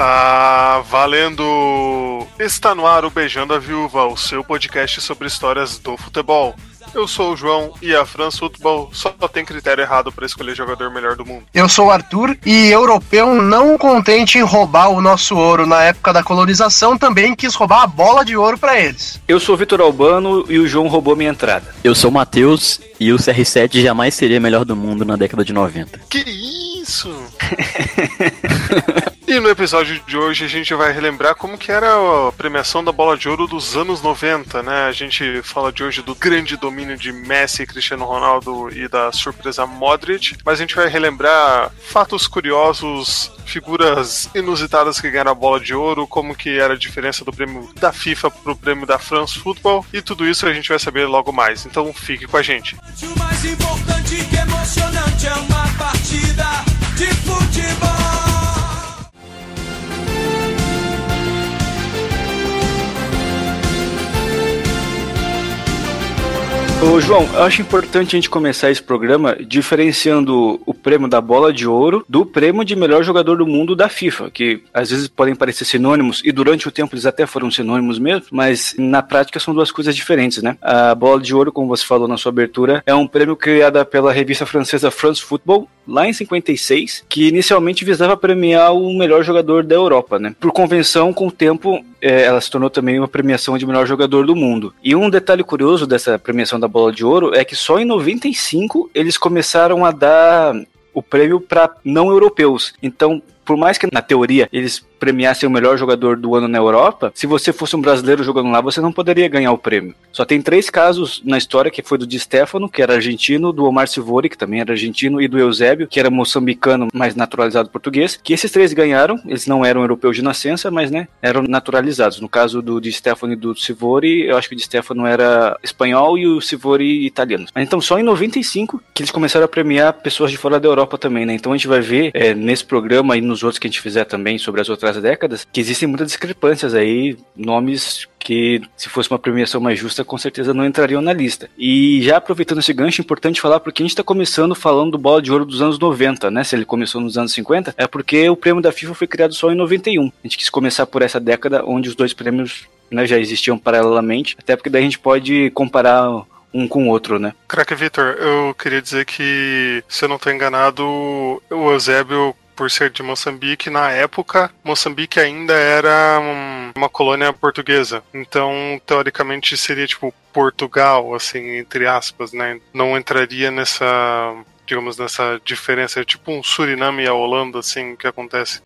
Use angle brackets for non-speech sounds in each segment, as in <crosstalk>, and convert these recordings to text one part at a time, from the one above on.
Está valendo! Está no ar o Beijando a Viúva, o seu podcast sobre histórias do futebol. Eu sou o João e a France Football só tem critério errado para escolher jogador melhor do mundo. Eu sou o Arthur e europeu não contente em roubar o nosso ouro na época da colonização também quis roubar a bola de ouro para eles. Eu sou o Vitor Albano e o João roubou minha entrada. Eu sou o Matheus e o CR7 jamais seria melhor do mundo na década de 90. Que isso? <laughs> E no episódio de hoje a gente vai relembrar como que era a premiação da bola de ouro dos anos 90, né? A gente fala de hoje do grande domínio de Messi, Cristiano Ronaldo e da surpresa Modric, mas a gente vai relembrar fatos curiosos, figuras inusitadas que ganharam a bola de ouro, como que era a diferença do prêmio da FIFA pro prêmio da France Football e tudo isso a gente vai saber logo mais. Então fique com a gente. O mais importante que emocionante é uma partida de futebol. Ô, João, eu acho importante a gente começar esse programa diferenciando o prêmio da bola de ouro do prêmio de melhor jogador do mundo da FIFA, que às vezes podem parecer sinônimos e durante o tempo eles até foram sinônimos mesmo, mas na prática são duas coisas diferentes, né? A bola de ouro, como você falou na sua abertura, é um prêmio criado pela revista francesa France Football lá em 56, que inicialmente visava premiar o melhor jogador da Europa, né? Por convenção, com o tempo, ela se tornou também uma premiação de melhor jogador do mundo. E um detalhe curioso dessa premiação da Bola de Ouro é que só em 95 eles começaram a dar o prêmio para não europeus. Então, por mais que na teoria eles premiassem o melhor jogador do ano na Europa, se você fosse um brasileiro jogando lá, você não poderia ganhar o prêmio. Só tem três casos na história, que foi do Di Stefano, que era argentino, do Omar Sivori, que também era argentino, e do Eusébio, que era moçambicano, mas naturalizado português, que esses três ganharam, eles não eram europeus de nascença, mas, né, eram naturalizados. No caso do Di Stefano e do Sivori, eu acho que o Di Stefano era espanhol e o Sivori italiano. Então, só em 95 que eles começaram a premiar pessoas de fora da Europa também, né? Então a gente vai ver é, nesse programa e nos outros que a gente fizer também sobre as outras décadas, que existem muitas discrepâncias aí, nomes que se fosse uma premiação mais justa, com certeza não entrariam na lista. E já aproveitando esse gancho, é importante falar porque a gente está começando falando do bola de ouro dos anos 90, né? Se ele começou nos anos 50, é porque o prêmio da FIFA foi criado só em 91. A gente quis começar por essa década onde os dois prêmios né, já existiam paralelamente, até porque daí a gente pode comparar um com o outro, né? Crack Vitor, eu queria dizer que, se eu não estou enganado, o Eusébio por ser de Moçambique, na época, Moçambique ainda era um, uma colônia portuguesa. Então, teoricamente, seria tipo Portugal, assim, entre aspas, né? Não entraria nessa, digamos, nessa diferença. É tipo um Suriname e a Holanda, assim, que acontece.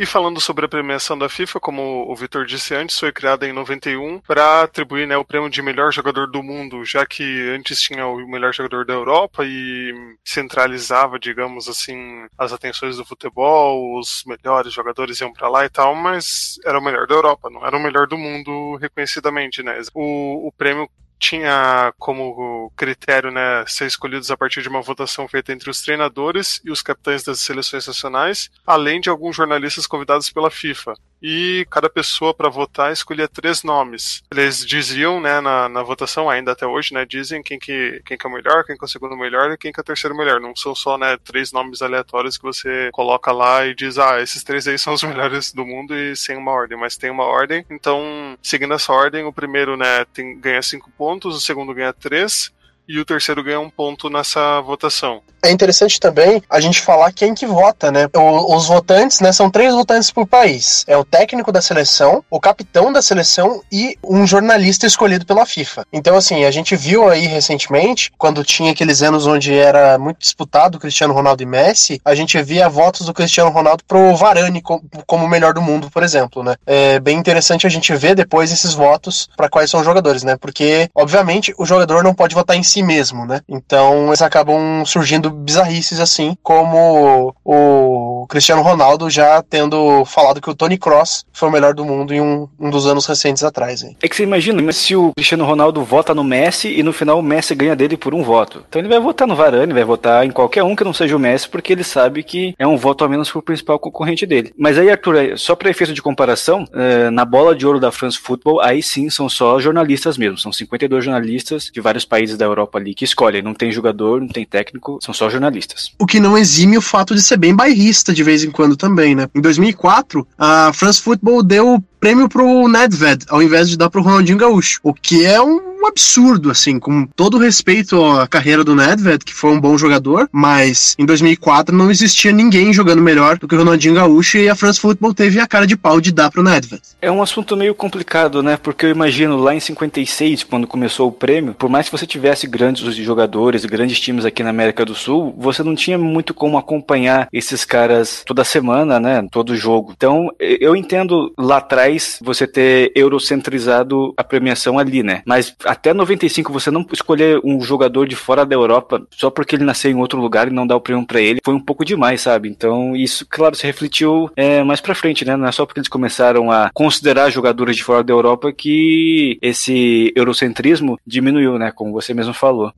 E falando sobre a premiação da FIFA, como o Vitor disse antes, foi criada em 91 para atribuir né, o prêmio de melhor jogador do mundo, já que antes tinha o melhor jogador da Europa e centralizava, digamos assim, as atenções do futebol, os melhores jogadores iam para lá e tal, mas era o melhor da Europa, não era o melhor do mundo reconhecidamente, né? O, o prêmio tinha como critério né, ser escolhidos a partir de uma votação feita entre os treinadores e os capitães das seleções nacionais, além de alguns jornalistas convidados pela FIFA. E cada pessoa para votar escolhia três nomes. Eles diziam, né, na, na votação, ainda até hoje, né, dizem quem que, quem que é o melhor, quem que é o segundo melhor e quem que é o terceiro melhor. Não são só né, três nomes aleatórios que você coloca lá e diz, ah, esses três aí são os <laughs> melhores do mundo e sem uma ordem, mas tem uma ordem. Então, seguindo essa ordem, o primeiro né, tem, ganha cinco pontos, o segundo ganha três e o terceiro ganha um ponto nessa votação. É interessante também a gente falar quem que vota, né? O, os votantes, né, são três votantes por país. É o técnico da seleção, o capitão da seleção e um jornalista escolhido pela FIFA. Então, assim, a gente viu aí recentemente, quando tinha aqueles anos onde era muito disputado Cristiano Ronaldo e Messi, a gente via votos do Cristiano Ronaldo pro Varane como, o melhor do mundo, por exemplo, né? É bem interessante a gente ver depois esses votos para quais são os jogadores, né? Porque, obviamente, o jogador não pode votar em si mesmo, né? Então, eles acabam surgindo bizarrices assim, como o Cristiano Ronaldo já tendo falado que o Tony Cross foi o melhor do mundo em um, um dos anos recentes atrás. Hein? É que você imagina, mas se o Cristiano Ronaldo vota no Messi e no final o Messi ganha dele por um voto. Então ele vai votar no Varane, vai votar em qualquer um que não seja o Messi, porque ele sabe que é um voto a menos pro principal concorrente dele. Mas aí, Arthur, só para efeito de comparação, eh, na bola de ouro da France Football, aí sim são só jornalistas mesmo. São 52 jornalistas de vários países da Europa Europa ali que escolhem. Não tem jogador, não tem técnico, são só jornalistas. O que não exime o fato de ser bem bairrista de vez em quando também, né? Em 2004, a France Football deu prêmio pro Nedved, ao invés de dar pro Ronaldinho Gaúcho. O que é um absurdo, assim, com todo respeito à carreira do Nedved, que foi um bom jogador, mas em 2004 não existia ninguém jogando melhor do que o Ronaldinho Gaúcho e a France Football teve a cara de pau de dar pro Nedved. É um assunto meio complicado, né? Porque eu imagino lá em 56, quando começou o prêmio, por mais que você tivesse grandes jogadores, grandes times aqui na América do Sul, você não tinha muito como acompanhar esses caras toda semana, né? Todo jogo. Então, eu entendo lá atrás você ter eurocentrizado a premiação ali, né? Mas até 95 você não escolher um jogador de fora da Europa só porque ele nasceu em outro lugar e não dar o prêmio para ele foi um pouco demais, sabe? Então isso, claro, se refletiu é, mais para frente, né? Não é só porque eles começaram a considerar jogadores de fora da Europa que esse eurocentrismo diminuiu, né? Como você mesmo falou.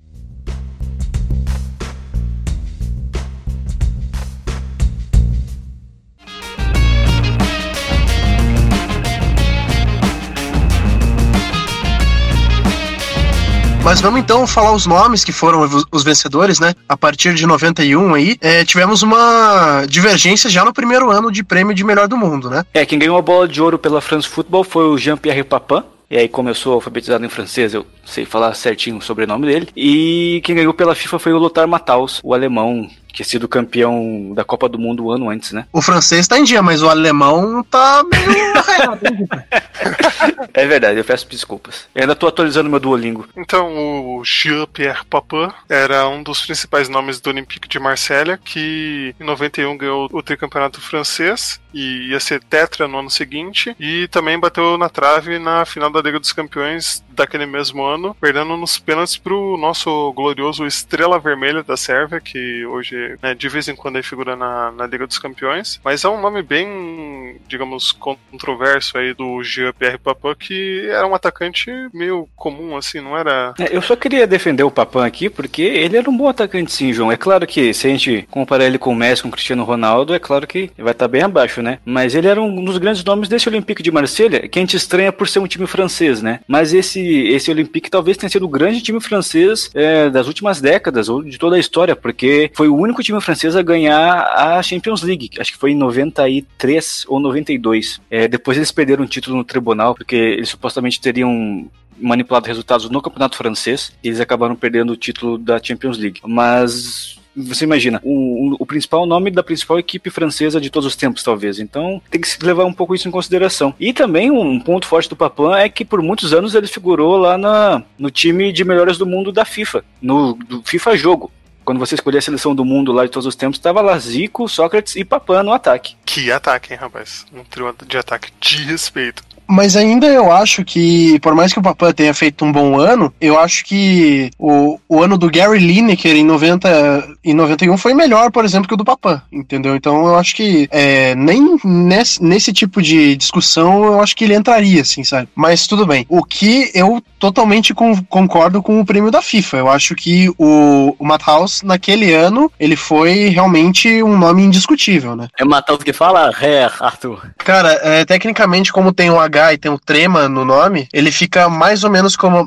Mas vamos então falar os nomes que foram os vencedores, né? A partir de 91 aí, é, tivemos uma divergência já no primeiro ano de prêmio de melhor do mundo, né? É, quem ganhou a bola de ouro pela France Football foi o Jean-Pierre Papin. E aí começou alfabetizado em francês, eu sei falar certinho o sobrenome dele. E quem ganhou pela FIFA foi o Lothar Matthaus, o alemão que tinha sido campeão da Copa do Mundo um ano antes, né? O francês tá em dia, mas o alemão tá meio <laughs> É verdade, eu peço desculpas. Eu ainda tô atualizando meu Duolingo. Então, o Jean-Pierre Papin era um dos principais nomes do Olympique de Marselha, que em 91 ganhou o tricampeonato francês e ia ser tetra no ano seguinte, e também bateu na trave na final da Liga dos Campeões daquele mesmo ano, perdendo nos pênaltis pro nosso glorioso Estrela Vermelha da Sérvia, que hoje né, de vez em quando aí figura na, na Liga dos Campeões, mas é um nome bem, digamos, controverso aí do Jean-Pierre Papin, que era um atacante meio comum, assim, não era... É, eu só queria defender o Papin aqui, porque ele era um bom atacante sim, João. É claro que se a gente comparar ele com o Messi, com o Cristiano Ronaldo, é claro que vai estar bem abaixo, né? Mas ele era um dos grandes nomes desse Olympique de Marselha, que a gente estranha por ser um time francês, né? Mas esse, esse Olympique talvez tenha sido o grande time francês é, das últimas décadas, ou de toda a história, porque foi o único time francês a ganhar a Champions League, acho que foi em 93 ou 92. É, depois eles perderam o título no tribunal, porque eles supostamente teriam manipulado resultados no campeonato francês e eles acabaram perdendo o título da Champions League. Mas você imagina, o, o, principal nome da principal equipe francesa de todos os tempos, talvez. Então tem que se levar um pouco isso em consideração. E também um ponto forte do Papan é que por muitos anos ele figurou lá na, no time de melhores do mundo da FIFA, no FIFA Jogo. Quando você escolhia a seleção do mundo lá de todos os tempos, estava lá Zico, Sócrates e Papan no ataque. Que ataque, hein, rapaz? Um trio de ataque de respeito. Mas ainda eu acho que, por mais que o Papan tenha feito um bom ano, eu acho que o, o ano do Gary Lineker em, 90, em 91 foi melhor, por exemplo, que o do Papan, entendeu? Então eu acho que é, nem nesse, nesse tipo de discussão eu acho que ele entraria, assim, sabe? Mas tudo bem. O que eu totalmente com, concordo com o prêmio da FIFA. Eu acho que o, o Matthaus, naquele ano, ele foi realmente um nome indiscutível, né? É o Matthaus que fala, é, Arthur. Cara, é, tecnicamente, como tem um H e tem um trema no nome, ele fica mais ou menos como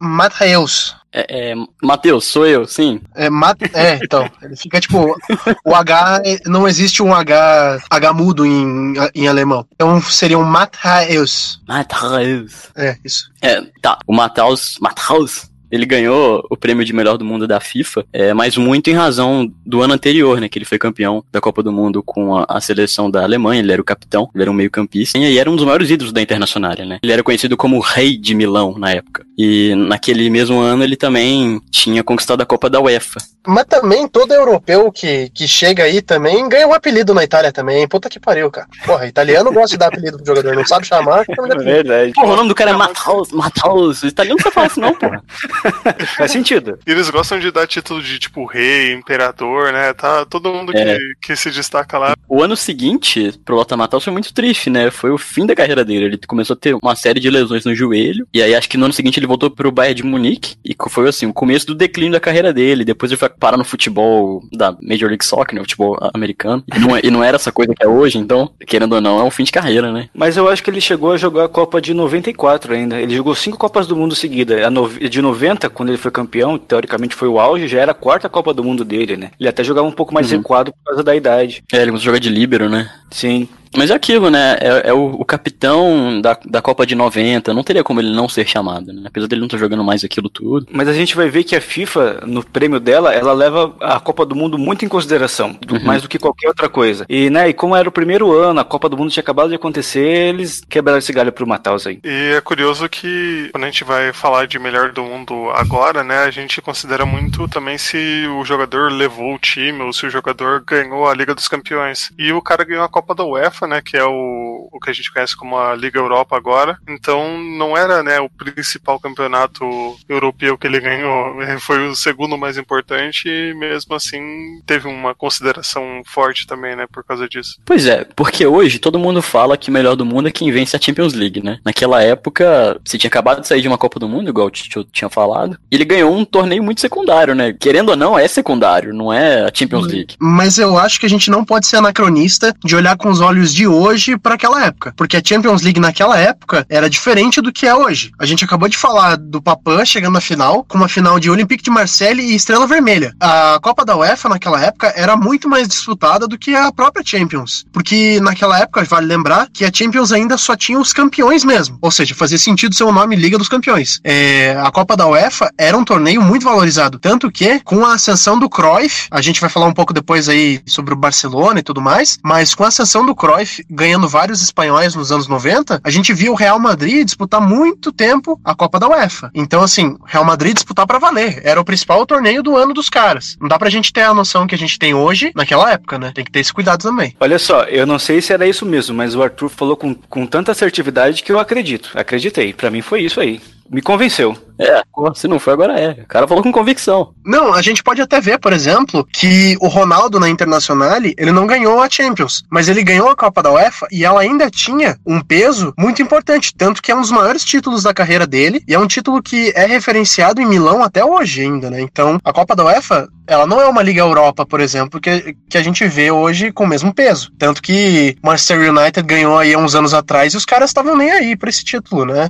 Mattheus. É, é, Matheus, sou eu, sim. É, Mat é, então. Ele fica tipo. O H. Não existe um H, H mudo em, em alemão. Então seria um Matthäus. Matthäus. É, isso. É, tá. O Matthäus. Matthäus ele ganhou o prêmio de melhor do mundo da FIFA, é, mas muito em razão do ano anterior, né, que ele foi campeão da Copa do Mundo com a, a seleção da Alemanha, ele era o capitão, ele era um meio campista, e era um dos maiores ídolos da Internacional, né. Ele era conhecido como o rei de Milão na época. E naquele mesmo ano ele também tinha conquistado a Copa da UEFA. Mas também todo europeu que, que chega aí também ganha um apelido na Itália também. Puta que pariu, cara. Porra, italiano gosta de dar apelido pro jogador, não sabe chamar. É verdade. Porra, o nome do cara é Matheus, Matheus. Italiano não fala isso não, porra. <laughs> Faz sentido. E eles gostam de dar título de tipo rei, imperador, né? Tá todo mundo é. que, que se destaca lá. O ano seguinte pro Lothar Matthaus foi muito triste, né? Foi o fim da carreira dele. Ele começou a ter uma série de lesões no joelho. E aí acho que no ano seguinte ele voltou pro Bayern de Munique. E foi assim, o começo do declínio da carreira dele. Depois ele foi parar no futebol da Major League Soccer, né? O futebol americano. E não, é, e não era essa coisa que é hoje, então, querendo ou não, é um fim de carreira, né? Mas eu acho que ele chegou a jogar a Copa de 94 ainda. Ele jogou cinco Copas do Mundo seguida. A de 90 90, quando ele foi campeão, teoricamente foi o auge, já era a quarta Copa do Mundo dele, né? Ele até jogava um pouco mais Uhum. recuado por causa da idade. É, ele joga de líbero, né? Sim. Mas é aquilo, né? É, é o, o capitão da, da Copa de 90. Não teria como ele não ser chamado, né? Apesar dele não estar jogando mais aquilo tudo. Mas a gente vai ver que a FIFA, no prêmio dela, ela leva a Copa do Mundo muito em consideração, do- Uhum. mais do que qualquer outra coisa. E, né, e como era o primeiro ano, a Copa do Mundo tinha acabado de acontecer, eles quebraram esse galho pro Mataus aí. E é curioso que quando a gente vai falar de melhor do mundo agora, né, a gente considera muito também se o jogador levou o time ou se o jogador ganhou a Liga dos Campeões. E o cara ganhou a Copa da UEFA, né, que é o, o que a gente conhece como a Liga Europa agora. Então não era, né, o principal campeonato europeu que ele ganhou, <laughs> foi o segundo mais importante e mesmo assim teve uma consideração forte também, né, por causa disso. Pois é, porque hoje todo mundo fala que o melhor do mundo é quem vence a Champions League, né? Naquela época, você tinha acabado de sair de uma Copa do Mundo, igual o Tio tinha falado, e ele ganhou um torneio muito secundário, né? Querendo ou não, é secundário, não é a Champions League. Mas eu acho que a gente não pode ser anacronista de olhar com os olhos de hoje para aquela época. Porque a Champions League naquela época era diferente do que é hoje. A gente acabou de falar do Papin chegando na final, com uma final de Olympique de Marseille e Estrela Vermelha. A Copa da UEFA naquela época era muito mais disputada do que a própria Champions. Porque naquela época, vale lembrar, que a Champions ainda só tinha os campeões mesmo. Ou seja, fazia sentido ser o nome Liga dos Campeões. É, a Copa da UEFA era um torneio muito valorizado. Tanto que, com a ascensão do Cruyff, a gente vai falar um pouco depois aí sobre o Barcelona e tudo mais, mas com a ascensão do Cruyff ganhando vários espanhóis nos anos 90, a gente viu o Real Madrid disputar muito tempo a Copa da UEFA. Então, assim, Real Madrid disputar pra valer. Era o principal torneio do ano dos caras. Não dá pra gente ter a noção que a gente tem hoje naquela época, né? Tem que ter esse cuidado também. Olha só, eu não sei se era isso mesmo, mas o Arthur falou com, com tanta assertividade que eu acredito. Acreditei. Pra mim foi isso aí. Me convenceu. É, se não foi, agora é. O cara falou com convicção. Não, a gente pode até ver, por exemplo, que o Ronaldo na Internacional, ele não ganhou a Champions, mas ele ganhou a Copa da UEFA e ela ainda tinha um peso muito importante, tanto que é um dos maiores títulos da carreira dele e é um título que é referenciado em Milão até hoje ainda, né? Então, a Copa da UEFA, ela não é uma Liga Europa, por exemplo, que, que a gente vê hoje com o mesmo peso. Tanto que Manchester United ganhou aí há uns anos atrás e os caras estavam nem aí pra esse título, né?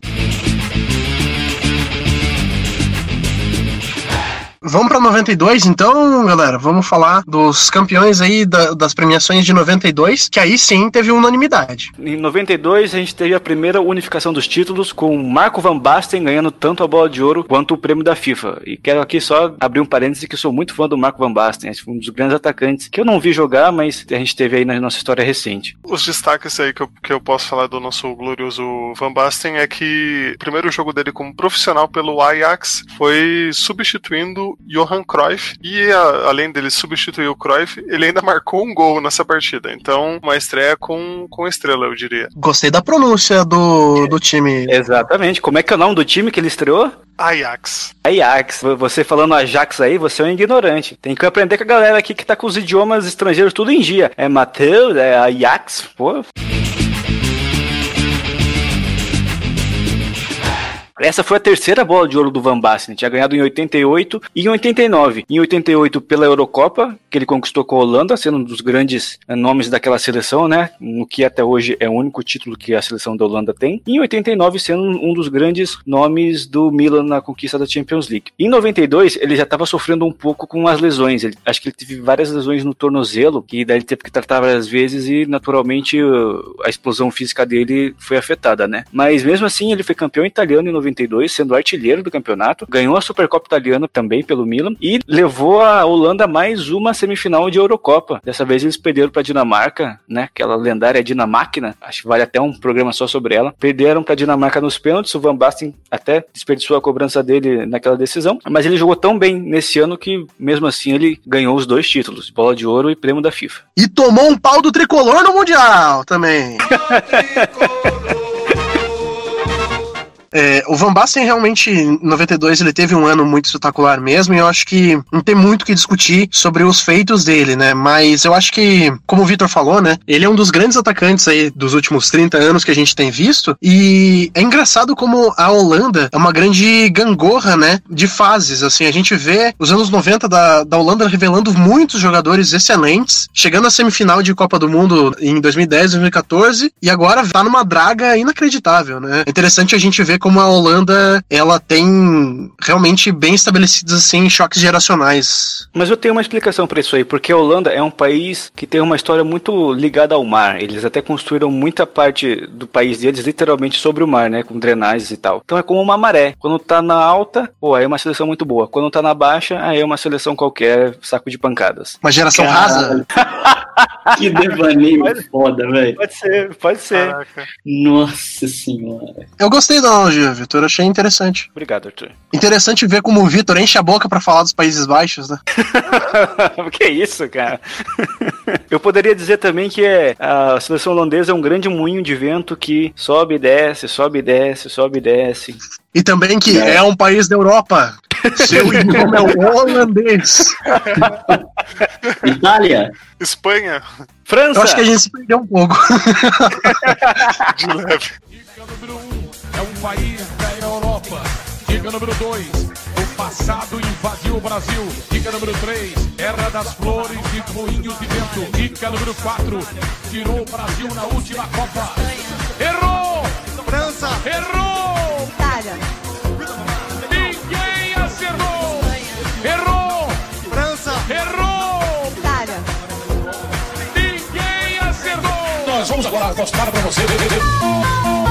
Vamos pra 92, então, galera. Vamos falar dos campeões aí da- das premiações de 92, que aí sim teve unanimidade. Em 92, a gente teve a primeira unificação dos títulos, com Marco Van Basten ganhando tanto a bola de ouro quanto o prêmio da FIFA. E quero aqui só abrir um parêntese que sou muito fã do Marco Van Basten, um dos grandes atacantes que eu não vi jogar, mas a gente teve aí na nossa história recente. Os destaques aí que eu, que eu posso falar do nosso glorioso Van Basten é que o primeiro jogo dele como profissional pelo Ajax foi substituindo Johan Cruyff e a- além dele substituir o Cruyff, ele ainda marcou um gol nessa partida. Então, uma estreia com, com estrela, eu diria. Gostei da pronúncia do, do time. Exatamente. Como é que é o nome do time que ele estreou? Ajax. Ajax. Você falando Ajax aí, você é um ignorante. Tem que aprender com a galera aqui que tá com os idiomas estrangeiros tudo em dia. É Mateus, é Ajax, pô. Essa foi a terceira bola de ouro do Van Basten. Tinha ganhado em 88 e em 89. Em 88 pela Eurocopa, que ele conquistou com a Holanda, sendo um dos grandes eh, nomes daquela seleção, né? No que até hoje é o único título que a seleção da Holanda tem. E em 89 sendo um dos grandes nomes do Milan na conquista da Champions League. Em 92 ele já estava sofrendo um pouco com as lesões. Ele- acho que ele teve várias lesões no tornozelo, que daí ele teve que tratar várias vezes e naturalmente a explosão física dele foi afetada, né? Mas mesmo assim ele foi campeão italiano em 92, sendo artilheiro do campeonato, ganhou a Supercopa Italiana também pelo Milan e levou a Holanda a mais uma semifinal de Eurocopa. Dessa vez eles perderam para Dinamarca, né? Aquela lendária Dinamáquina, acho que vale até um programa só sobre ela. Perderam para Dinamarca nos pênaltis, o Van Basten até desperdiçou a cobrança dele naquela decisão, mas ele jogou tão bem nesse ano que mesmo assim ele ganhou os dois títulos, bola de ouro e prêmio da FIFA. E tomou um pau do tricolor no Mundial também. É, o Van Basten realmente, em 92, ele teve um ano muito espetacular mesmo, e eu acho que não tem muito o que discutir sobre os feitos dele, né? Mas eu acho que, como o Vitor falou, né? Ele é um dos grandes atacantes aí dos últimos 30 anos que a gente tem visto, e é engraçado como a Holanda é uma grande gangorra, né? De fases, assim, a gente vê os anos 90 da, da Holanda revelando muitos jogadores excelentes, chegando à semifinal de Copa do Mundo em 2010, 2014, e agora tá numa draga inacreditável, né? É interessante a gente ver como a Holanda ela tem realmente bem estabelecidos assim choques geracionais. Mas eu tenho uma explicação para isso aí, porque a Holanda é um país que tem uma história muito ligada ao mar. Eles até construíram muita parte do país deles literalmente sobre o mar, né, com drenagens e tal. Então é como uma maré. Quando tá na alta, pô, aí é uma seleção muito boa. Quando tá na baixa, aí é uma seleção qualquer, saco de pancadas. Uma geração rasa. <laughs> <laughs> Que devaneio foda, velho. Pode ser, pode ser. Caraca. Nossa senhora. Eu gostei da analogia, Vitor. Achei interessante. Obrigado, Arthur. Interessante ver como o Vitor enche a boca pra falar dos Países Baixos, né? <laughs> que isso, cara? <laughs> Eu poderia dizer também que é, a seleção holandesa é um grande moinho de vento que sobe e desce, sobe e desce, sobe e desce. E também que é, um país da Europa. Seu idioma é o holandês. Itália? Espanha, França! Eu acho que a gente se perdeu um pouco. <laughs> de leve. Dica número um é um país da Europa. Dica número dois, o passado invadiu o Brasil. Dica número três, era das flores e moinhos de vento. Dica número quatro, tirou o Brasil na última Copa. Errou! França! Errou! Mostrar pra você.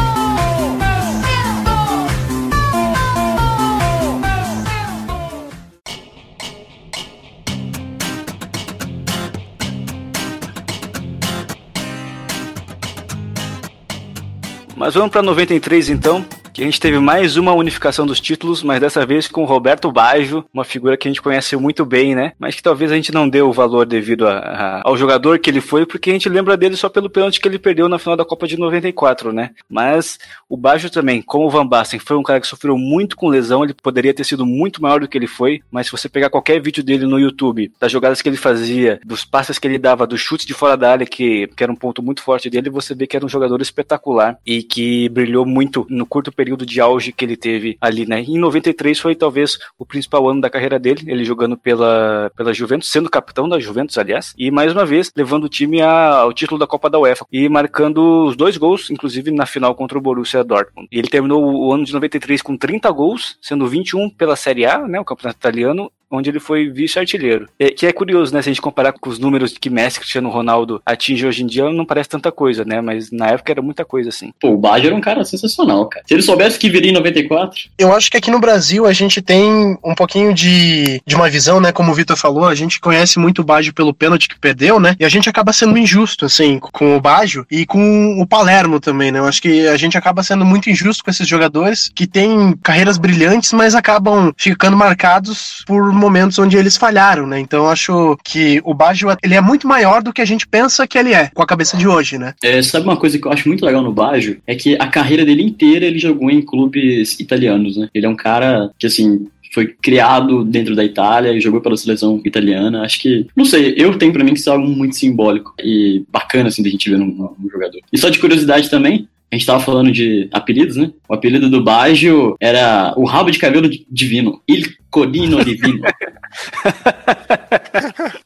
Mas vamos pra 93 então, que a gente teve mais uma unificação dos títulos, mas dessa vez com o Roberto Baggio, uma figura que a gente conhece muito bem, né? Mas que talvez a gente não dê o valor devido a- a- ao jogador que ele foi, porque a gente lembra dele só pelo pênalti que ele perdeu na final da Copa de 94, né? Mas o Baggio também, como o Van Basten, foi um cara que sofreu muito com lesão, ele poderia ter sido muito maior do que ele foi, mas se você pegar qualquer vídeo dele no YouTube, das jogadas que ele fazia, dos passes que ele dava, dos chutes de fora da área, que, que era um ponto muito forte dele, você vê que era um jogador espetacular e que brilhou muito no curto período de auge que ele teve ali, né? Em 93 foi talvez o principal ano da carreira dele, ele jogando pela, pela Juventus, sendo capitão da Juventus, aliás, e mais uma vez levando o time a- ao título da Copa da UEFA e marcando os dois gols, inclusive na final contra o Borussia Dortmund. E ele terminou o ano de 93 com 30 gols, sendo 21 pela Série A, né, o campeonato italiano, onde ele foi vice-artilheiro. É, que é curioso, né? Se a gente comparar com os números que Messi Cristiano Ronaldo atingem hoje em dia, não parece tanta coisa, né? Mas na época era muita coisa, assim. Pô, o Baggio era um cara sensacional, cara. Se ele soubesse que viria em 94, Eu acho que aqui no Brasil a gente tem um pouquinho de, de uma visão, né? Como o Vitor falou, a gente conhece muito o Baggio pelo pênalti que perdeu, né? E a gente acaba sendo injusto, assim, com o Baggio e com o Palermo também, né? Eu acho que a gente acaba sendo muito injusto com esses jogadores que têm carreiras brilhantes, mas acabam ficando marcados por momentos onde eles falharam, né? Então eu acho que o Baggio, ele é muito maior do que a gente pensa que ele é, com a cabeça de hoje, né? é, sabe uma coisa que eu acho muito legal no Baggio? É que a carreira dele inteira ele jogou em clubes italianos, né? Ele é um cara que, assim, foi criado dentro da Itália e jogou pela seleção italiana. Acho que, não sei, eu tenho pra mim que isso é algo muito simbólico e bacana, assim, da gente ver num, num jogador. E só de curiosidade também, a gente tava falando de apelidos, né? O apelido do Baggio era o rabo de cabelo divino. Il Codino Divino. <laughs>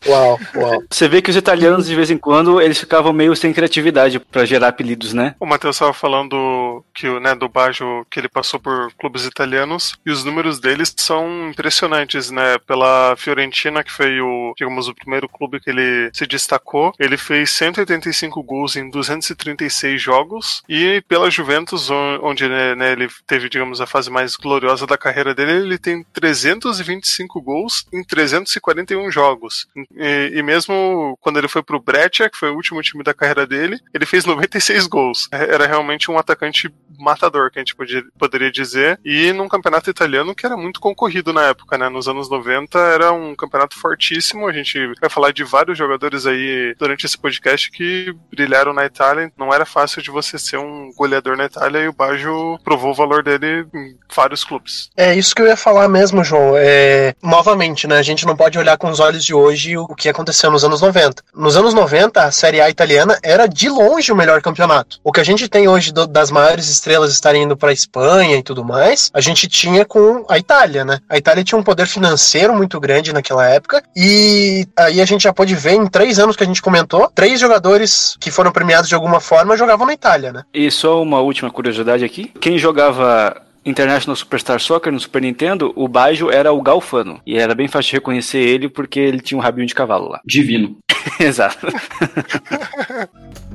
Uau, uau. Você vê que os italianos, de vez em quando, eles ficavam meio sem criatividade pra gerar apelidos, né? O Matheus estava falando que o né, do Baggio que ele passou por clubes italianos e os números deles são impressionantes, né? Pela Fiorentina, que foi o, digamos, o primeiro clube que ele se destacou, ele fez 185 gols em 236 jogos e pela Juventus, on- onde né, né, ele teve, digamos, a fase mais gloriosa da carreira dele, ele tem 325 gols em 341 jogos. E, e mesmo quando ele foi pro Breccia, que foi o último time da carreira dele, ele fez 96 gols. É- Era realmente um atacante matador, que a gente podia- poderia dizer. E num campeonato italiano que era muito concorrido na época, né? Nos anos 90 era um campeonato fortíssimo. A gente vai falar de vários jogadores aí durante esse podcast que brilharam na Itália. Não era fácil de você ser um goleador na Itália e o Baggio provou o valor dele em vários clubes. É isso que eu ia falar mesmo, João. É, novamente, né? A gente não pode olhar com os olhos de hoje o que aconteceu nos anos 90. Nos anos 90, a Série A italiana era de longe o melhor campeonato. O que a gente tem hoje do- das maiores estrelas estarem indo para Espanha e tudo mais, a gente tinha com a Itália, né? A Itália tinha um poder financeiro muito grande naquela época e aí a gente já pode ver em três anos que a gente comentou, três jogadores que foram premiados de alguma forma jogavam na Itália, né? E só uma última curiosidade aqui. Quem jogava International Superstar Soccer no Super Nintendo, o Bajo era o Galfano. E era bem fácil de reconhecer ele porque ele tinha um rabinho de cavalo lá. Divino. <laughs> Exato. <laughs>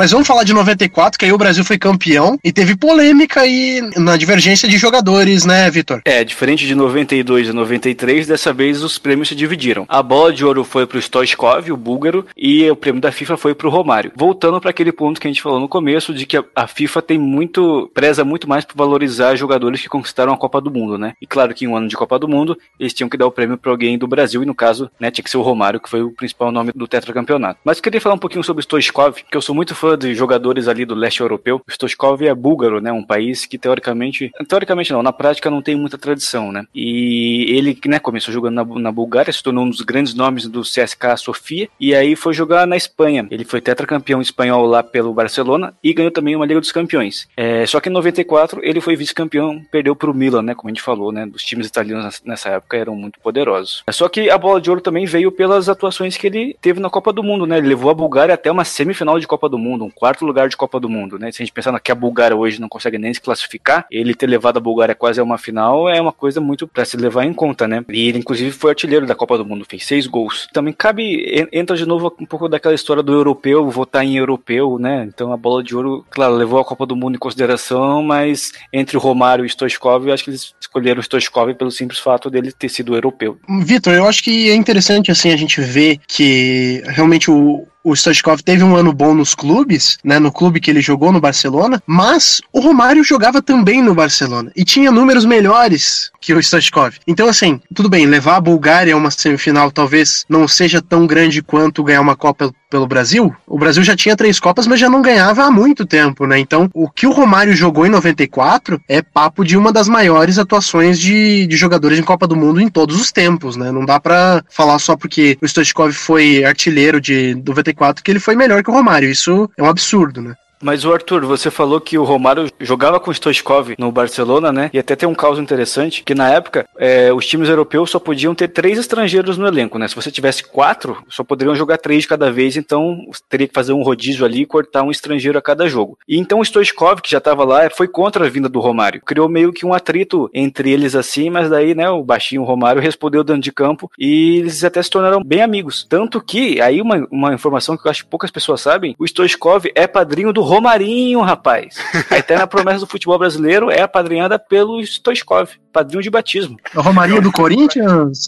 Mas vamos falar de 94, que aí o Brasil foi campeão e teve polêmica aí na divergência de jogadores, né, Vitor? É, diferente de 92 e 93, dessa vez os prêmios se dividiram. A bola de ouro foi pro Stoichkov, o búlgaro, e o prêmio da FIFA foi pro Romário. Voltando para aquele ponto que a gente falou no começo, de que a- FIFA tem muito, preza muito mais por valorizar jogadores que conquistaram a Copa do Mundo, né? E claro que em um ano de Copa do Mundo, eles tinham que dar o prêmio para alguém do Brasil, e no caso, né, tinha que ser o Romário, que foi o principal nome do tetracampeonato. Mas eu queria falar um pouquinho sobre o Stoichkov, que eu sou muito fã de jogadores ali do leste europeu. O Stoichkov é búlgaro, né? Um país que teoricamente, teoricamente não, na prática não tem muita tradição, né? E ele, né, começou jogando na, na Bulgária, se tornou um dos grandes nomes do CSKA Sofia, e aí foi jogar na Espanha. Ele foi tetracampeão espanhol lá pelo Barcelona e ganhou também uma Liga dos Campeões. É, só que em 94 ele foi vice-campeão, perdeu pro Milan, né? Como a gente falou, né? Os times italianos nessa época eram muito poderosos. Só que a bola de ouro também veio pelas atuações que ele teve na Copa do Mundo, né? Ele levou a Bulgária até uma semifinal de Copa do Mundo, um quarto lugar de Copa do Mundo, né? Se a gente pensar que a Bulgária hoje não consegue nem se classificar, ele ter levado a Bulgária quase a uma final é uma coisa muito para se levar em conta, né? E ele inclusive foi artilheiro da Copa do Mundo, fez seis gols. Também cabe en- entra de novo um pouco daquela história do europeu votar em europeu, né? Então a bola de ouro, claro, levou a Copa do Mundo em consideração, mas entre o Romário e o Stoichkov, eu acho que eles escolheram o Stoichkov pelo simples fato dele ter sido europeu. Vitor, eu acho que é interessante assim a gente ver que realmente o, o Stoichkov teve um ano bom nos clubes, né, no clube que ele jogou no Barcelona, mas o Romário jogava também no Barcelona e tinha números melhores que o Stoichkov. Então assim, tudo bem, levar a Bulgária a uma semifinal talvez não seja tão grande quanto ganhar uma Copa pelo Brasil. O Brasil já tinha três Copas, mas já não ganhava há muito tempo, né? Então, o que o Romário jogou em 94 é papo de uma das maiores atuações de, de jogadores em Copa do Mundo em todos os tempos, né? Não dá pra falar só porque o Stoichkov foi artilheiro de 94 que ele foi melhor que o Romário. Isso é um absurdo, né? Mas o Arthur, você falou que o Romário jogava com o Stoichkov no Barcelona, né? E até tem um caso interessante, que na época é, os times europeus só podiam ter três estrangeiros no elenco, né? Se você tivesse quatro, só poderiam jogar três de cada vez, então teria que fazer um rodízio ali e cortar um estrangeiro a cada jogo. E então o Stoichkov, que já estava lá, foi contra a vinda do Romário. Criou meio que um atrito entre eles assim, mas daí, né, o baixinho Romário respondeu dentro de campo e eles até se tornaram bem amigos. Tanto que, aí uma, uma informação que eu acho que poucas pessoas sabem, o Stoichkov é padrinho do Romarinho, rapaz. A eterna promessa do futebol brasileiro é apadrinhada pelo Stoichkov, padrinho de batismo. O Romarinho do Corinthians?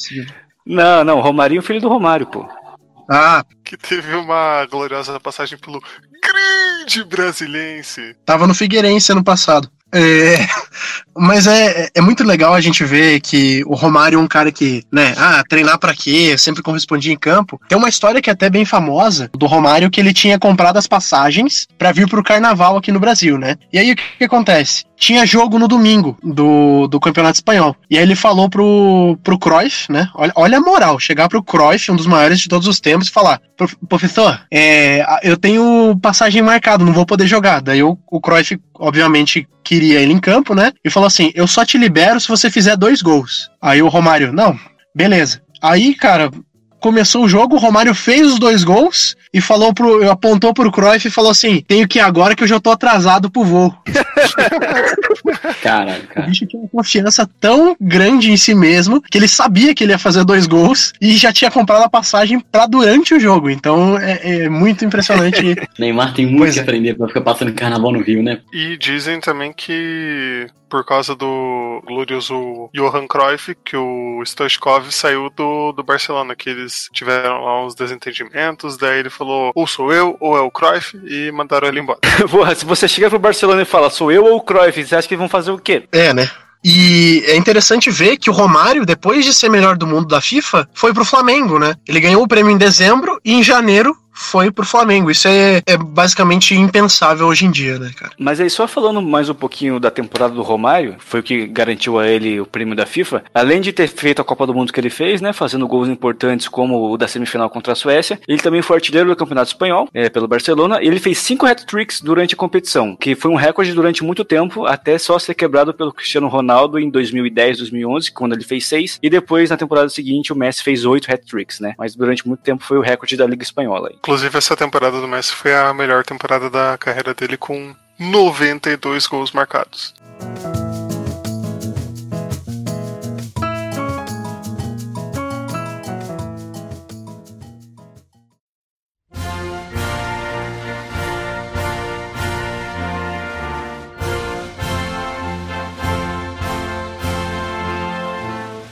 Não, não, Romarinho, filho do Romário, pô. Ah, Que teve uma gloriosa passagem pelo grande brasilense. tava no Figueirense ano passado. É, <laughs> mas é, é muito legal a gente ver que o Romário é um cara que, né, ah, treinar pra quê? Sempre correspondia em campo. Tem uma história que é até bem famosa do Romário que ele tinha comprado as passagens pra vir pro carnaval aqui no Brasil, né? E aí o que, que acontece? Tinha jogo no domingo do, do Campeonato Espanhol. E aí ele falou pro, pro Cruyff, né? Olha, olha a moral, chegar pro Cruyff, um dos maiores de todos os tempos, e falar: "Prof- professor, é, eu tenho passagem marcada, não vou poder jogar. Daí o, o Cruyff, obviamente, queria ele em campo, né? E falou assim: eu só te libero se você fizer dois gols. Aí o Romário, não, beleza. Aí, cara, começou o jogo, o Romário fez os dois gols e falou pro, apontou pro Cruyff e falou assim: tenho que ir agora que eu já tô atrasado pro voo. <laughs> Caralho, O cara. bicho tinha uma confiança tão grande em si mesmo que ele sabia que ele ia fazer dois gols e já tinha comprado a passagem pra durante o jogo. Então é, é muito impressionante. <laughs> Neymar tem muito Pois que é. aprender pra ficar passando carnaval no Rio, né? E dizem também que por causa do glorioso Johan Cruyff, que o Stoichkov saiu do, do Barcelona, que eles tiveram lá uns desentendimentos, daí ele falou, ou sou eu, ou é o Cruyff, e mandaram ele embora. <laughs> Porra, se você chega pro Barcelona e fala, sou eu ou o Cruyff, você acha que vão fazer o quê? é, né? E é interessante ver que o Romário, depois de ser melhor do mundo da FIFA, foi pro Flamengo, né? Ele ganhou o prêmio em dezembro e em janeiro foi pro Flamengo. Isso é, é basicamente impensável hoje em dia, né, cara? Mas aí, só falando mais um pouquinho da temporada do Romário, foi o que garantiu a ele o prêmio da FIFA. Além de ter feito a Copa do Mundo que ele fez, né, fazendo gols importantes como o da semifinal contra a Suécia, ele também foi artilheiro do Campeonato Espanhol, é, pelo Barcelona, e ele fez cinco hat-tricks durante a competição, que foi um recorde durante muito tempo, até só ser quebrado pelo Cristiano Ronaldo em 2010, 2011, quando ele fez seis, e depois, na temporada seguinte, o Messi fez oito hat-tricks, né? Mas durante muito tempo foi o recorde da Liga Espanhola. Inclusive, essa temporada do Messi foi a melhor temporada da carreira dele, com 92 gols marcados.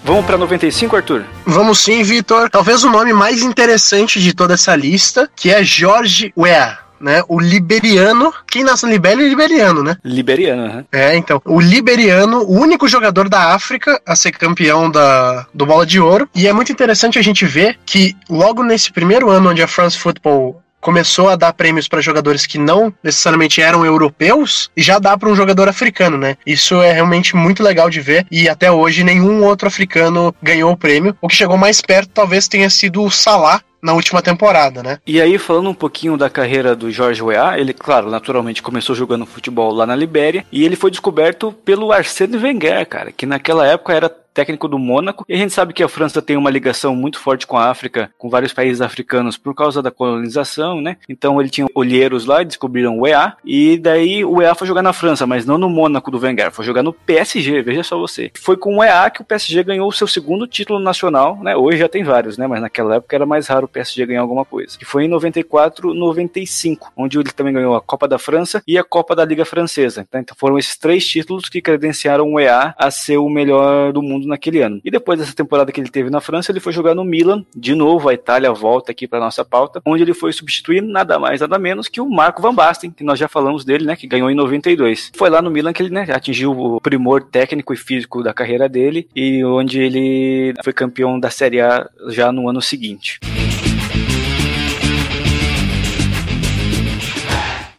Vamos pra 95, Arthur? Vamos sim, Vitor. Talvez o nome mais interessante de toda essa lista, que é George Weah. Né, o liberiano, quem nasce na Libéria é liberiano, né? Liberiano, né? É, então. O liberiano, o único jogador da África a ser campeão da, do Bola de Ouro. E é muito interessante a gente ver que logo nesse primeiro ano onde a France Football começou a dar prêmios para jogadores que não necessariamente eram europeus e já dá para um jogador africano, né? Isso é realmente muito legal de ver e até hoje nenhum outro africano ganhou o prêmio. O que chegou mais perto talvez tenha sido o Salah na última temporada, né? E aí, falando um pouquinho da carreira do Jorge Weah, ele, claro, naturalmente começou jogando futebol lá na Libéria e ele foi descoberto pelo Arsène Wenger, cara, que naquela época era técnico do Mônaco. E a gente sabe que a França tem uma ligação muito forte com a África, com vários países africanos por causa da colonização, né? Então ele tinha olheiros lá, descobriram o EA, e daí o EA foi jogar na França, mas não no Mônaco do Wenger, foi jogar no PSG, veja só você. Foi com o EA que o PSG ganhou o seu segundo título nacional, né? Hoje já tem vários, né? Mas naquela época era mais raro o PSG ganhar alguma coisa. Que foi em 94, 95, onde ele também ganhou a Copa da França e a Copa da Liga Francesa. Então foram esses três títulos que credenciaram o EA a ser o melhor do mundo naquele ano. E depois dessa temporada que ele teve na França, ele foi jogar no Milan, de novo a Itália volta aqui para nossa pauta, onde ele foi substituir nada mais nada menos que o Marco Van Basten, que nós já falamos dele, né, que ganhou em 92. Foi lá no Milan que ele, né, atingiu o primor técnico e físico da carreira dele e onde ele foi campeão da Série A já no ano seguinte.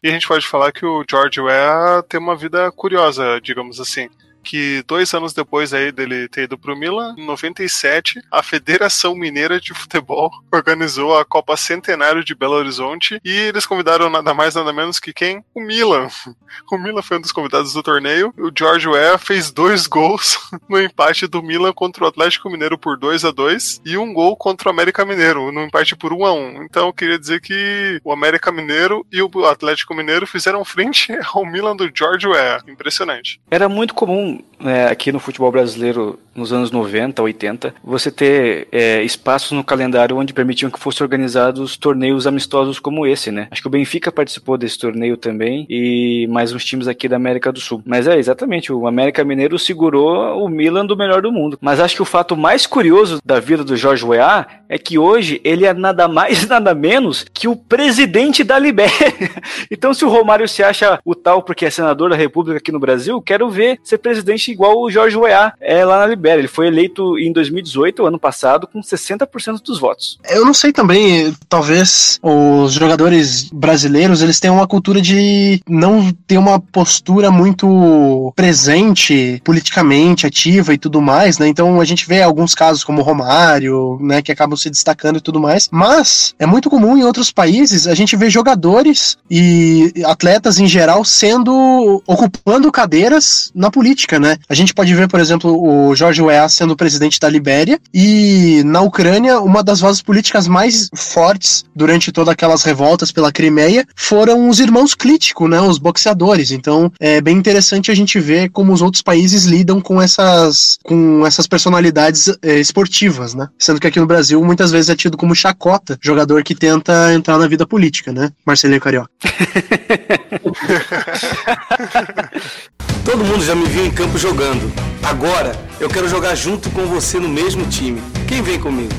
E a gente pode falar que o George Weah tem uma vida curiosa, digamos assim que dois anos depois aí dele ter ido pro Milan, em 97, a Federação Mineira de Futebol <laughs> organizou a Copa Centenário de Belo Horizonte e eles convidaram nada mais nada menos que quem? O Milan. <laughs> O Milan foi um dos convidados do torneio. O George Weah fez dois gols <laughs> no empate do Milan contra o Atlético Mineiro por 2 a 2 e um gol contra o América Mineiro no empate por 1 a 1. Então eu queria dizer que o América Mineiro e o Atlético Mineiro fizeram frente ao Milan do George Weah. Impressionante. Era muito comum é, aqui no futebol brasileiro, nos anos 90, 80, você ter é, espaços no calendário onde permitiam que fossem organizados torneios amistosos como esse, né? Acho que o Benfica participou desse torneio também e mais uns times aqui da América do Sul. Mas é, exatamente, o América Mineiro segurou o Milan do melhor do mundo. Mas acho que o fato mais curioso da vida do Jorge Weah é que hoje ele é nada mais <laughs> nada menos que o presidente da Libéria. <laughs> então se o Romário se acha o tal porque é senador da República aqui no Brasil, quero ver ser presidente igual o Jorge Weah é lá na Libéria. Ele foi eleito em 2018, ano passado, com 60% dos votos. Eu não sei também, talvez os jogadores brasileiros, eles têm uma cultura de não ter uma postura muito presente politicamente, ativa e tudo mais, né? Então a gente vê alguns casos como o Romário, né, que acabam se destacando e tudo mais, mas é muito comum em outros países a gente ver jogadores e atletas em geral sendo ocupando cadeiras na política, né? A gente pode ver, por exemplo, o George Weah sendo presidente da Libéria e na Ucrânia, uma das vozes políticas mais fortes durante todas aquelas revoltas pela Crimeia foram os irmãos Klitschko, né, os boxeadores. Então, é bem interessante a gente ver como os outros países lidam com essas com essas personalidades é, esportivas, né? Sendo que aqui no Brasil muitas vezes é tido como chacota, jogador que tenta entrar na vida política, né? Marcelinho Carioca. <laughs> Todo mundo já me viu em campo jogando. Agora eu quero jogar junto com você no mesmo time. Quem vem comigo?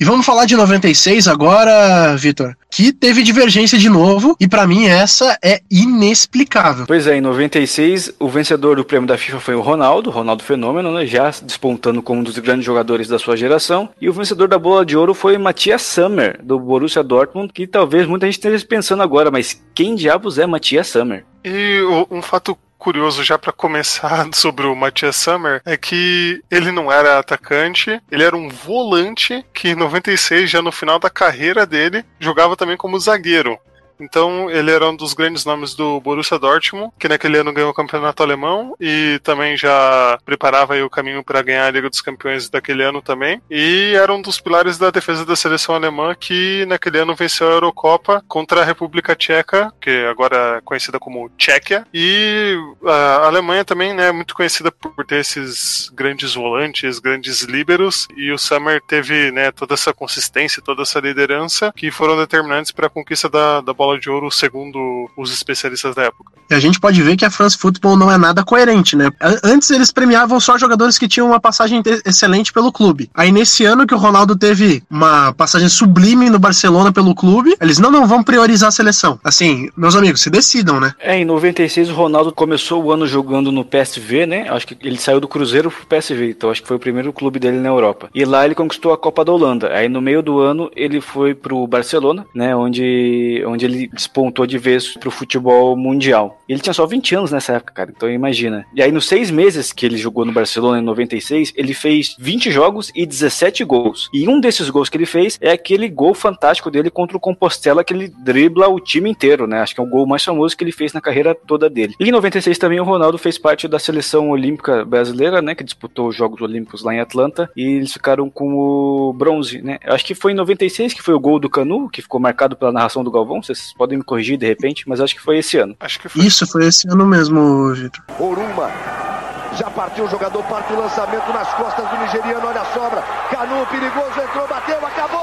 E vamos falar de 96 agora, Vitor. que teve divergência de novo, e para mim essa é inexplicável. Pois é, em 96, o vencedor do prêmio da FIFA foi o Ronaldo, Ronaldo Fenômeno, né, já despontando como um dos grandes jogadores da sua geração, e o vencedor da bola de ouro foi Matias Sammer, do Borussia Dortmund, que talvez muita gente esteja pensando agora, mas quem diabos é Matias Sammer? E o- um fato curioso já pra começar <laughs> sobre o Matias Sammer é que ele não era atacante, ele era um volante que em 96, já no final da carreira dele, jogava também como zagueiro. Então ele era um dos grandes nomes do Borussia Dortmund, que naquele ano ganhou o campeonato alemão e também já preparava o caminho para ganhar a Liga dos Campeões daquele ano também. E era um dos pilares da defesa da seleção alemã que naquele ano venceu a Eurocopa contra a República Tcheca, que agora é conhecida como Tchequia. E a Alemanha também né, é muito conhecida por ter esses grandes volantes, grandes líberos, e o Summer teve né, toda essa consistência, toda essa liderança que foram determinantes para a conquista da, da bola de ouro, segundo os especialistas da época. E a gente pode ver que a France Football não é nada coerente, né? Antes eles premiavam só jogadores que tinham uma passagem te- excelente pelo clube. Aí nesse ano que o Ronaldo teve uma passagem sublime no Barcelona pelo clube, eles não, não vão priorizar a seleção. Assim, meus amigos, se decidam, né? É, em 96 o Ronaldo começou o ano jogando no PSV, né? Acho que ele saiu do Cruzeiro pro PSV, então acho que foi o primeiro clube dele na Europa. E lá ele conquistou a Copa da Holanda. Aí no meio do ano ele foi pro Barcelona, né? Onde, onde ele despontou de vez pro futebol mundial. Ele tinha só 20 anos nessa época, cara, então imagina. E aí nos seis meses que ele jogou no Barcelona em 96, ele fez 20 jogos e 17 gols. E um desses gols que ele fez é aquele gol fantástico dele contra o Compostela que ele dribla o time inteiro, né? Acho que é o gol mais famoso que ele fez na carreira toda dele. E em 96 também o Ronaldo fez parte da seleção olímpica brasileira, né? Que disputou os Jogos Olímpicos lá em Atlanta. E eles ficaram com o bronze, né? Acho que foi em 96 que foi o gol do Canu, que ficou marcado pela narração do Galvão. Vocês podem me corrigir de repente, mas acho que foi esse ano. Acho que foi. Isso foi esse ano mesmo, Vitor. Oruma. Já partiu o jogador, parte o lançamento nas costas do nigeriano, olha a sobra. Canu perigoso, entrou, bateu, acabou!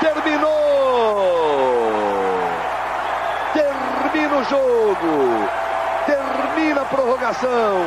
Terminou! Termina o jogo! Termina a prorrogação!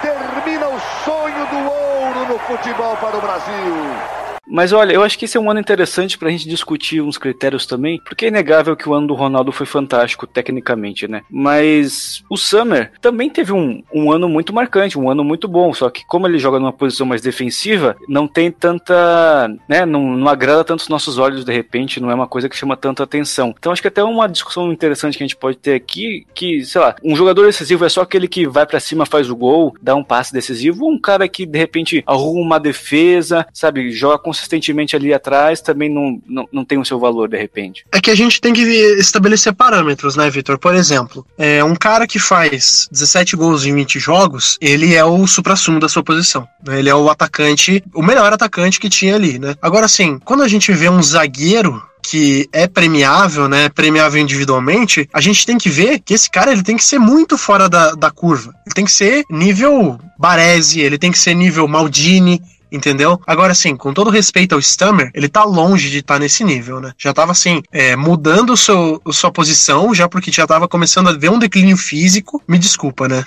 Termina o sonho do ouro no futebol para o Brasil! Mas olha, eu acho que esse é um ano interessante pra gente discutir uns critérios também, porque é inegável que o ano do Ronaldo foi fantástico tecnicamente, né? Mas o Summer também teve um, um ano muito marcante, um ano muito bom, só que como ele joga numa posição mais defensiva, não tem tanta, né, não, não agrada tanto os nossos olhos de repente, não é uma coisa que chama tanta atenção. Então acho que até uma discussão interessante que a gente pode ter aqui, que, sei lá, um jogador decisivo é só aquele que vai pra cima, faz o gol, dá um passe decisivo, ou um cara que de repente arruma uma defesa, sabe, joga consistentemente ali atrás, também não, não, não tem o seu valor de repente. É que a gente tem que estabelecer parâmetros, né, Vitor? Por exemplo, é um cara que faz 17 gols em 20 jogos, ele é o supra-sumo da sua posição. né? Ele é o atacante, o melhor atacante que tinha ali, né? Agora, assim, quando a gente vê um zagueiro que é premiável, né, premiável individualmente, a gente tem que ver que esse cara ele tem que ser muito fora da, da curva. Ele tem que ser nível Baresi, ele tem que ser nível Maldini, Entendeu? Agora, assim, com todo respeito ao Stammer, ele tá longe de estar tá nesse nível, né? Já tava, assim, é, mudando o seu, a sua posição, já porque já tava começando a ver um declínio físico. Me desculpa, né?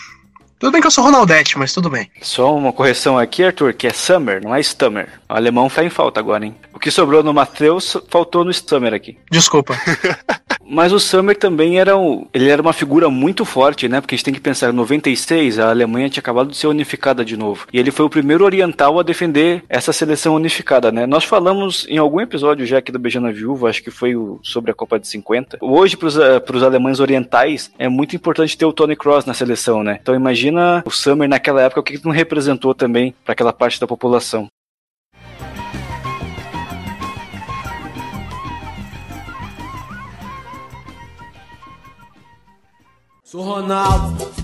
Tudo bem que eu sou Ronaldete, mas tudo bem. Só uma correção aqui, Arthur, que é Summer, não é Stammer. O alemão faz em falta agora, hein? O que sobrou no Matheus faltou no Stammer aqui. Desculpa. <laughs> Mas o Summer também era um, ele era uma figura muito forte, né? Porque a gente tem que pensar, em 96 a Alemanha tinha acabado de ser unificada de novo. E ele foi o primeiro oriental a defender essa seleção unificada, né? Nós falamos em algum episódio já aqui do Beijando a Viúva, acho que foi o, sobre a Copa de 50. Hoje, para os alemães orientais, é muito importante ter o Tony Cross na seleção, né? Então imagina o Summer naquela época, o que ele não representou também para aquela parte da população. Sou Ronaldo.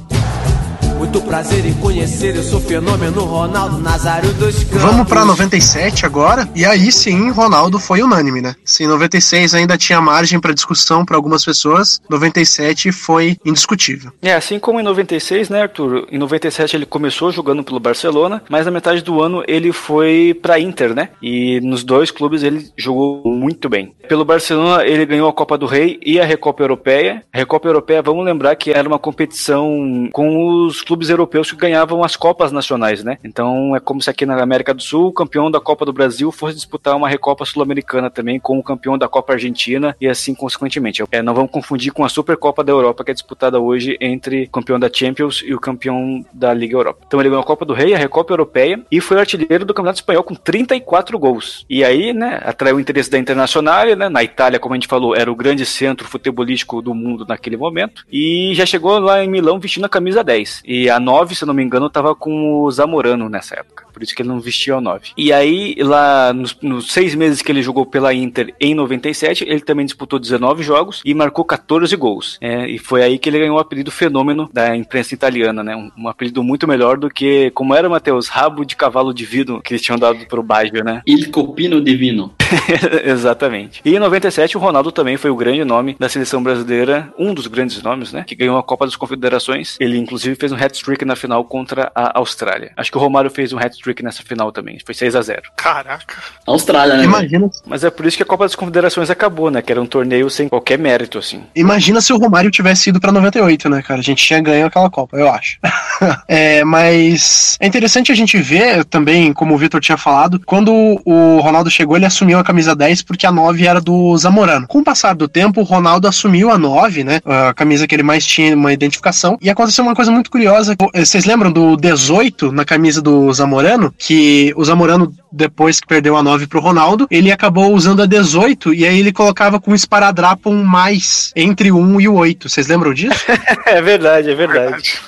Muito prazer em conhecer, eu sou fenômeno Ronaldo Nazário dos Campos. Vamos pra 97 agora, e aí sim, Ronaldo foi unânime, né? Se em 96 ainda tinha margem para discussão para algumas pessoas, 97 foi indiscutível. É, assim como em 96, né, Arthur? Em 97 ele começou jogando pelo Barcelona, mas na metade do ano ele foi pra Inter, né? E nos dois clubes ele jogou muito bem. Pelo Barcelona, ele ganhou a Copa do Rei e a Recopa Europeia. A Recopa Europeia, vamos lembrar que era uma competição com os clubes europeus que ganhavam as Copas nacionais, né? Então é como se aqui na América do Sul, o campeão da Copa do Brasil fosse disputar uma Recopa Sul-Americana também com o campeão da Copa Argentina e assim consequentemente. É, não vamos confundir com a Supercopa da Europa que é disputada hoje entre o campeão da Champions e o campeão da Liga Europa. Então ele ganhou a Copa do Rei, a Recopa Europeia e foi artilheiro do Campeonato Espanhol com 34 gols. E aí, né, atraiu o interesse da Internacional, né? Na Itália, como a gente falou, era o grande centro futebolístico do mundo naquele momento. E já chegou lá em Milão vestindo a camisa 10. E a 9, se não me engano, estava com o Zamorano nessa época. Por isso que ele não vestia a 9. E aí, lá nos, nos, seis meses que ele jogou pela Inter em 97, ele também disputou 19 jogos e marcou 14 gols. É, e foi aí que ele ganhou o apelido fenômeno da imprensa italiana, né? Um, um apelido muito melhor do que, como era, Matheus, rabo de cavalo divino que eles tinham dado pro Baggio, né? Il copino divino. <laughs> Exatamente. E em 97, o Ronaldo também foi o grande nome da seleção brasileira, um dos grandes nomes, né? Que ganhou a Copa das Confederações. Ele, inclusive, fez um hat-trick na final contra a Austrália. Acho que o Romário fez um hat-trick nessa final também. Foi 6 a 0 Caraca. Austrália, né? Imagina. Mas é por isso que a Copa das Confederações acabou, né? Que era um torneio sem qualquer mérito, assim. Imagina se o Romário tivesse ido pra 98, né, cara? A gente tinha ganho aquela Copa, eu acho. <laughs> é, mas é interessante a gente ver também, como o Vitor tinha falado, quando o Ronaldo chegou, ele assumiu a camisa 10 porque a 9 era do Zamorano. Com o passar do tempo, o Ronaldo assumiu a 9, né? A camisa que ele mais tinha uma identificação. E aconteceu uma coisa muito curiosa. Vocês lembram do 18 na camisa do Zamorano? Que o Zamorano, depois que perdeu a 9 pro Ronaldo, ele acabou usando a 18 e aí ele colocava com um esparadrapo um mais entre o 1 e o 8. Vocês lembram disso? <laughs> é verdade, é verdade.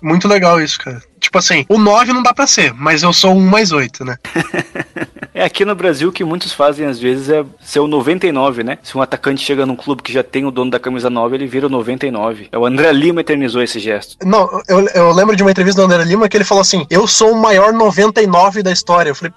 Muito legal isso, cara. Tipo assim, o 9 não dá pra ser, mas eu sou um mais 8, né? <laughs> é aqui no Brasil que muitos fazem às vezes é ser o 99, né? Se um atacante chega num clube que já tem o dono da camisa 9, ele vira o 99. É o André Lima eternizou esse gesto. Não, eu, eu lembro de uma entrevista do André Lima que ele falou assim: Eu sou o maior 99 da história. Eu falei,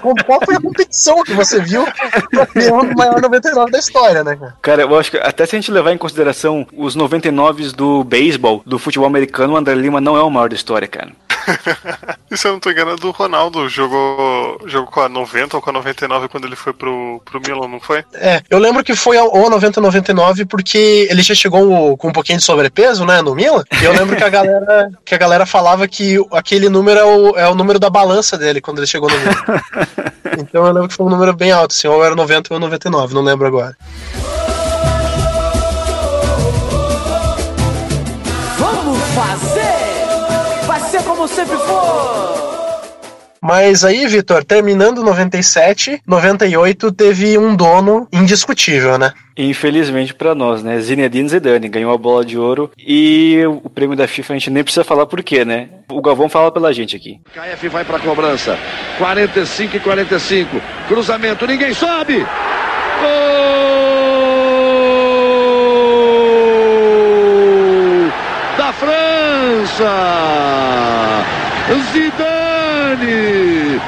porra, qual foi a competição que você viu pra ter o maior 99 da história, né, cara? Cara, eu acho que até se a gente levar em consideração os 99 do beisebol, do futebol americano, o André Lima não é o maior da história, cara. <laughs> e se eu não tô enganado, o Ronaldo jogou, jogou com a 90 ou com a 99 quando ele foi pro, pro Milan, não foi? É, eu lembro que foi o 90 99 porque ele já chegou com um pouquinho de sobrepeso, né, no Milan. E eu lembro que a galera, <laughs> que a galera falava que aquele número é o, é o número da balança dele quando ele chegou no Milan. <laughs> então eu lembro que foi um número bem alto, assim, ou era 90 ou 99, não lembro agora. Como sempre for! Mas aí, Vitor, terminando 97, 98 teve um dono indiscutível, né? Infelizmente para nós, né? Zinedine Zidane ganhou a bola de ouro e o prêmio da FIFA a gente nem precisa falar por quê, né? O Galvão fala pela gente aqui. KF vai para cobrança. 45 e 45. Cruzamento, ninguém sobe. Gol da França. Zidane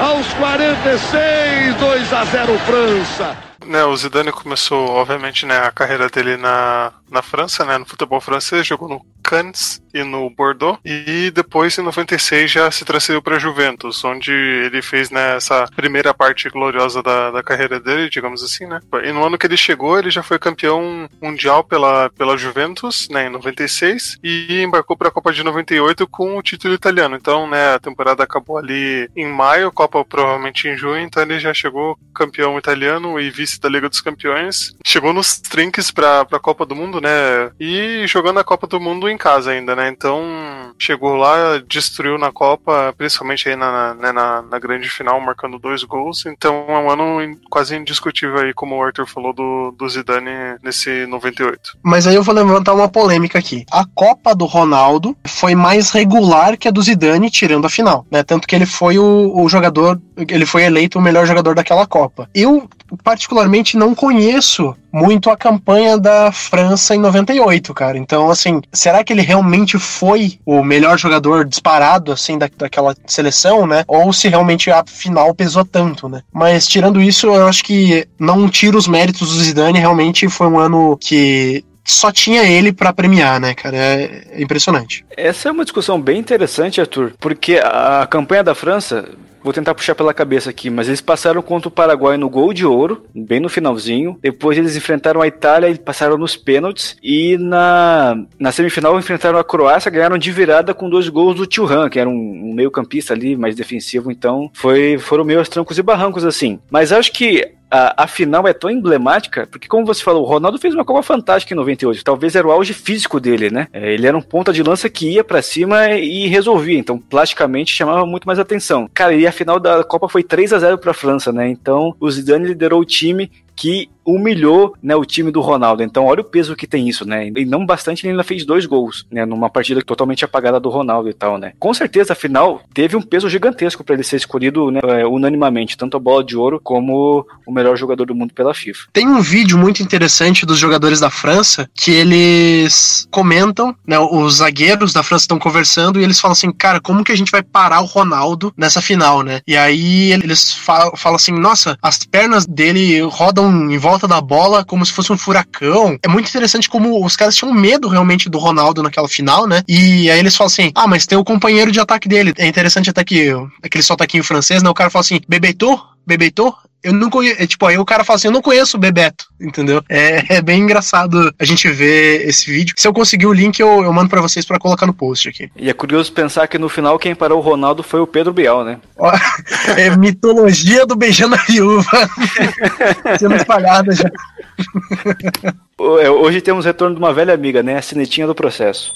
aos 46, 2 a 0 França. Né, o Zidane começou, obviamente, né, a carreira dele na, na França, né, no futebol francês, jogou no Cannes e no Bordeaux, e depois em 96 já se transferiu para Juventus, onde ele fez né, essa primeira parte gloriosa da, da carreira dele, digamos assim, né. E no ano que ele chegou, ele já foi campeão mundial pela, pela Juventus, né, em 96, e embarcou para a Copa de 98 com o título italiano. Então, né, a temporada acabou ali em maio, Copa provavelmente em junho, então ele já chegou campeão italiano e vice da Liga dos Campeões. Chegou nos trinques para a Copa do Mundo, né, e jogando a Copa do Mundo em casa ainda, né? Então chegou lá, destruiu na Copa, principalmente aí na, né, na, na, grande final, marcando dois gols. Então é um ano quase indiscutível aí, como o Arthur falou, do, do Zidane nesse 98. Mas aí eu vou levantar uma polêmica aqui. A Copa do Ronaldo foi mais regular que a do Zidane, tirando a final, né? Tanto que ele foi o, o jogador, ele foi eleito o melhor jogador daquela Copa. Eu, particularmente, não conheço muito a campanha da França em 98, cara. Então, assim, será que ele realmente foi o melhor jogador disparado, assim, da, daquela seleção, né? Ou se realmente a final pesou tanto, né? Mas, tirando isso, eu acho que não tiro os méritos do Zidane, realmente foi um ano que só tinha ele para premiar, né, cara? É impressionante. Essa é uma discussão bem interessante, Arthur, porque a campanha da França vou tentar puxar pela cabeça aqui, mas eles passaram contra o Paraguai no gol de ouro, bem no finalzinho. Depois eles enfrentaram a Itália e passaram nos pênaltis. E na, na semifinal enfrentaram a Croácia, ganharam de virada com dois gols do Thuram, que era um, um meio-campista ali, mais defensivo. Então foi, foram meio aos trancos e barrancos assim. Mas acho que a, a, final é tão emblemática, porque como você falou, o Ronaldo fez uma Copa fantástica em 98. Talvez era o auge físico dele, né? É, ele era um ponta de lança que ia para cima e resolvia. Então, plasticamente, chamava muito mais atenção. Cara, e a final da Copa foi 3 a 0 para a França, né? Então, o Zidane liderou o time que humilhou né, o time do Ronaldo. Então, olha o peso que tem isso, né? E não bastante, ele ainda fez dois gols, né? Numa partida totalmente apagada do Ronaldo e tal, né? Com certeza, afinal, teve um peso gigantesco para ele ser escolhido né, é, unanimamente, tanto a bola de ouro como o melhor jogador do mundo pela FIFA. Tem um vídeo muito interessante dos jogadores da França que eles comentam, né? Os zagueiros da França estão conversando e eles falam assim, cara, como que a gente vai parar o Ronaldo nessa final, né? E aí eles falam, falam assim, nossa, as pernas dele rodam em volta da bola como se fosse um furacão. É muito interessante como os caras tinham medo realmente do Ronaldo naquela final, né? E aí eles falam assim: ah, mas tem o companheiro de ataque dele. É interessante até que aquele sotaquinho francês, né? O cara fala assim: Bebeto? Bebeto? eu não conheço. É, tipo, aí o cara fala assim: eu não conheço o Bebeto, entendeu? É, <laughs> é bem engraçado a gente ver esse vídeo. Se eu conseguir o link, eu, eu mando para vocês para colocar no post aqui. E é curioso pensar que no final quem parou o Ronaldo foi o Pedro Bial, né? <laughs> é mitologia do beijando a viúva. <laughs> Sendo espalhada já. É, hoje temos retorno de uma velha amiga, né? A sinetinha do processo.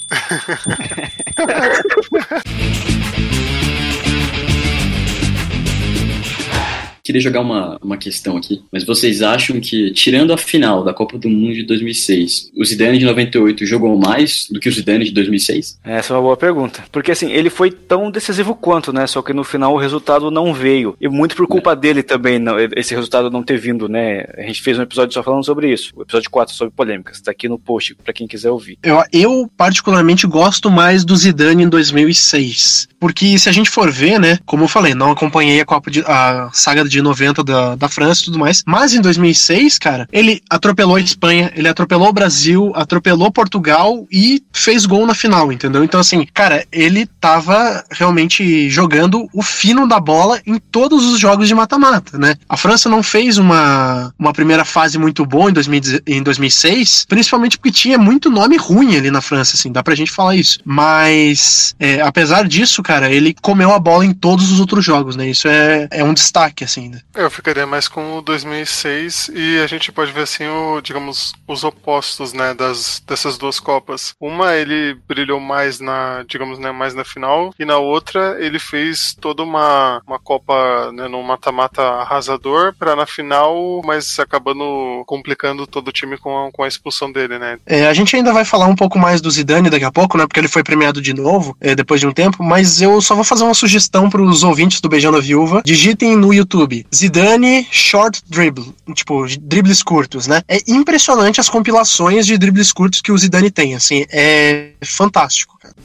Queria jogar uma, uma questão aqui, mas vocês acham que, tirando a final da Copa do Mundo de 2006, o Zidane de 98 jogou mais do que o Zidane de 2006? Essa é uma boa pergunta. Porque, assim, ele foi tão decisivo quanto, né? Só que no final o resultado não veio. E muito por culpa é. dele também, não, esse resultado não ter vindo, né? A gente fez um episódio só falando sobre isso. O episódio 4 sobre polêmicas. Tá aqui no post para quem quiser ouvir. Eu, eu, particularmente, gosto mais do Zidane em 2006. Porque se a gente for ver, né? Como eu falei, não acompanhei a Copa de, a saga de 90 da, da França e tudo mais. Mas em 2006, cara, ele atropelou a Espanha, ele atropelou o Brasil, atropelou Portugal e fez gol na final, entendeu? Então, assim, cara, ele tava realmente jogando o fino da bola em todos os jogos de mata-mata, né? A França não fez uma, uma primeira fase muito boa em, 2000, em 2006, principalmente porque tinha muito nome ruim ali na França, assim, dá pra gente falar isso. Mas, é, apesar disso, cara, ele comeu a bola em todos os outros jogos, né? Isso é, é um destaque, assim, né? Eu ficaria mais com o 2006 e a gente pode ver assim, o, digamos, os opostos, né, das, dessas duas copas. Uma ele brilhou mais na, digamos, né, mais na final e na outra ele fez toda uma, uma copa, né, no mata-mata arrasador para na final, mas acabando complicando todo o time com a, com a expulsão dele, né? É, a gente ainda vai falar um pouco mais do Zidane daqui a pouco, né, porque ele foi premiado de novo é, depois de um tempo, mas eu só vou fazer uma sugestão para os ouvintes do Beijando a Viúva. Digitem no YouTube Zidane Short Dribble, tipo, dribles curtos, né? É impressionante as compilações de dribles curtos que o Zidane tem, assim, é fantástico, cara.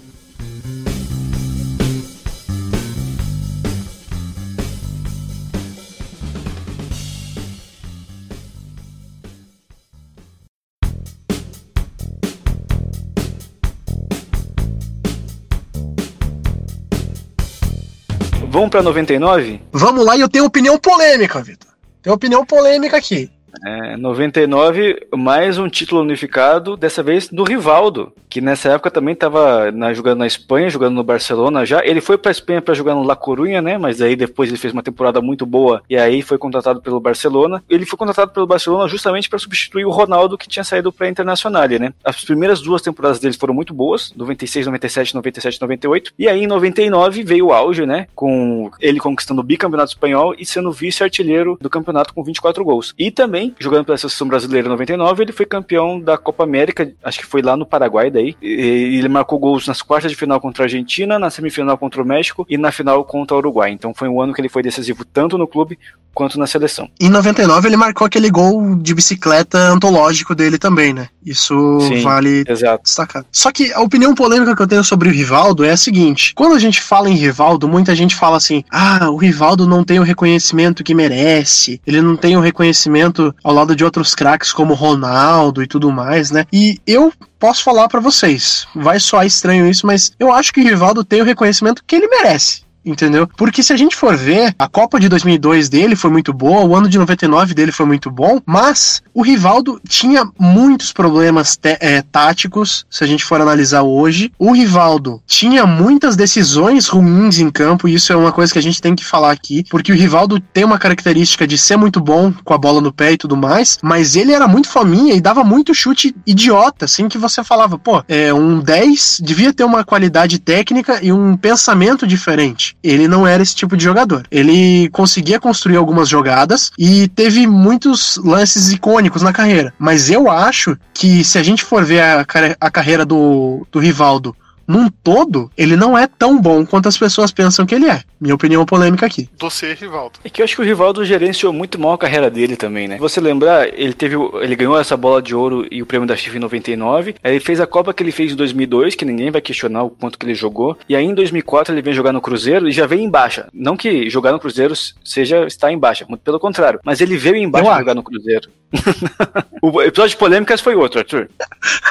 Vamos pra 99? Vamos lá e eu tenho opinião polêmica, Vitor. Tenho opinião polêmica aqui. É, 99, mais um título unificado, dessa vez do Rivaldo, que nessa época também estava jogando na Espanha, jogando no Barcelona já. Ele foi para a Espanha para jogar no La Coruña, né? Mas aí depois ele fez uma temporada muito boa e aí foi contratado pelo Barcelona. Ele foi contratado pelo Barcelona justamente para substituir o Ronaldo que tinha saído para a Internacional, né? As primeiras duas temporadas dele foram muito boas, 96, 97, 97, 98. E aí em 99 veio o auge, né? Com ele conquistando o bicampeonato espanhol e sendo vice-artilheiro do campeonato com 24 gols. E também jogando pela seleção brasileira em 99, ele foi campeão da Copa América, acho que foi lá no Paraguai daí. E ele marcou gols nas quartas de final contra a Argentina, na semifinal contra o México e na final contra o Uruguai. Então foi um ano que ele foi decisivo tanto no clube quanto na seleção. Em 99 ele marcou aquele gol de bicicleta antológico dele também, né? Isso Sim, vale exato. destacar. Só que a opinião polêmica que eu tenho sobre o Rivaldo é a seguinte: quando a gente fala em Rivaldo, muita gente fala assim: "Ah, o Rivaldo não tem o reconhecimento que merece. Ele não tem o reconhecimento ao lado de outros craques como Ronaldo e tudo mais, né? E eu posso falar para vocês, vai soar estranho isso, mas eu acho que o Rivaldo tem o reconhecimento que ele merece entendeu? Porque se a gente for ver, a Copa de 2002 dele foi muito boa, o ano de 99 dele foi muito bom, mas o Rivaldo tinha muitos problemas é, táticos, se a gente for analisar hoje. O Rivaldo tinha muitas decisões ruins em campo, e isso é uma coisa que a gente tem que falar aqui, porque o Rivaldo tem uma característica de ser muito bom com a bola no pé e tudo mais, mas ele era muito fominha e dava muito chute idiota, assim que você falava, pô, é um 10 devia ter uma qualidade técnica e um pensamento diferente. Ele não era esse tipo de jogador. Ele conseguia construir algumas jogadas e teve muitos lances icônicos na carreira. Mas eu acho que se a gente for ver a, a carreira do, do Rivaldo num todo, ele não é tão bom quanto as pessoas pensam que ele é. Minha opinião polêmica aqui. Você, Rivaldo. É que eu acho que o Rivaldo gerenciou muito mal a carreira dele também, né? Você lembrar, ele teve, ele ganhou essa bola de ouro e o prêmio da FIFA em 99. Aí ele fez a Copa que ele fez em 2002, que ninguém vai questionar o quanto que ele jogou. E aí em 2004 ele vem jogar no Cruzeiro e já veio em baixa. Não que jogar no Cruzeiro seja estar em baixa, muito pelo contrário. Mas ele veio em baixa jogar no Cruzeiro. <laughs> o episódio de polêmicas foi outro, Arthur.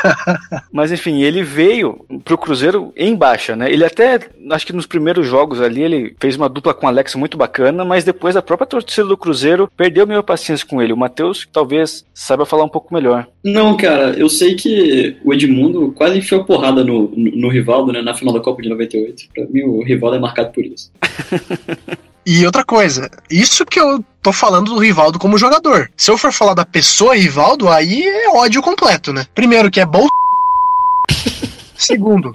<laughs> Mas enfim, ele veio pro Cruzeiro em baixa, né? Ele até, acho que nos primeiros jogos ali, ele fez uma dupla com o Alex muito bacana, mas depois a própria torcida do Cruzeiro perdeu meio paciência com ele. O Matheus talvez saiba falar um pouco melhor. Não, cara, eu sei que o Edmundo quase enfiou porrada no, no, no Rivaldo, né, na final da Copa de 98. Pra mim, o Rivaldo é marcado por isso. <laughs> E outra coisa, isso que eu tô falando do Rivaldo como jogador. Se eu for falar da pessoa Rivaldo, aí é ódio completo, né? Primeiro que é bol <laughs> Segundo,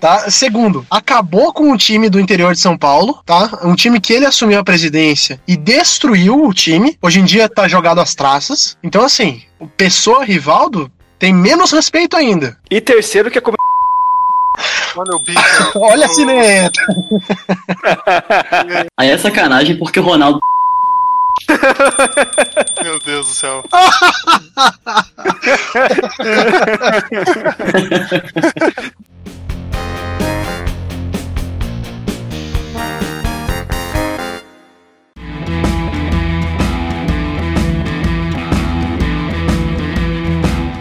tá? Segundo, acabou com o time do interior de São Paulo, tá? Um time que ele assumiu a presidência e destruiu o time. Hoje em dia tá jogado às traças. Então, assim, o Pessoa Rivaldo tem menos respeito ainda. E terceiro, que é como Olha o bicho. Olha a cineta. Aí é sacanagem porque o Ronaldo. <laughs> Meu Deus do céu. <laughs>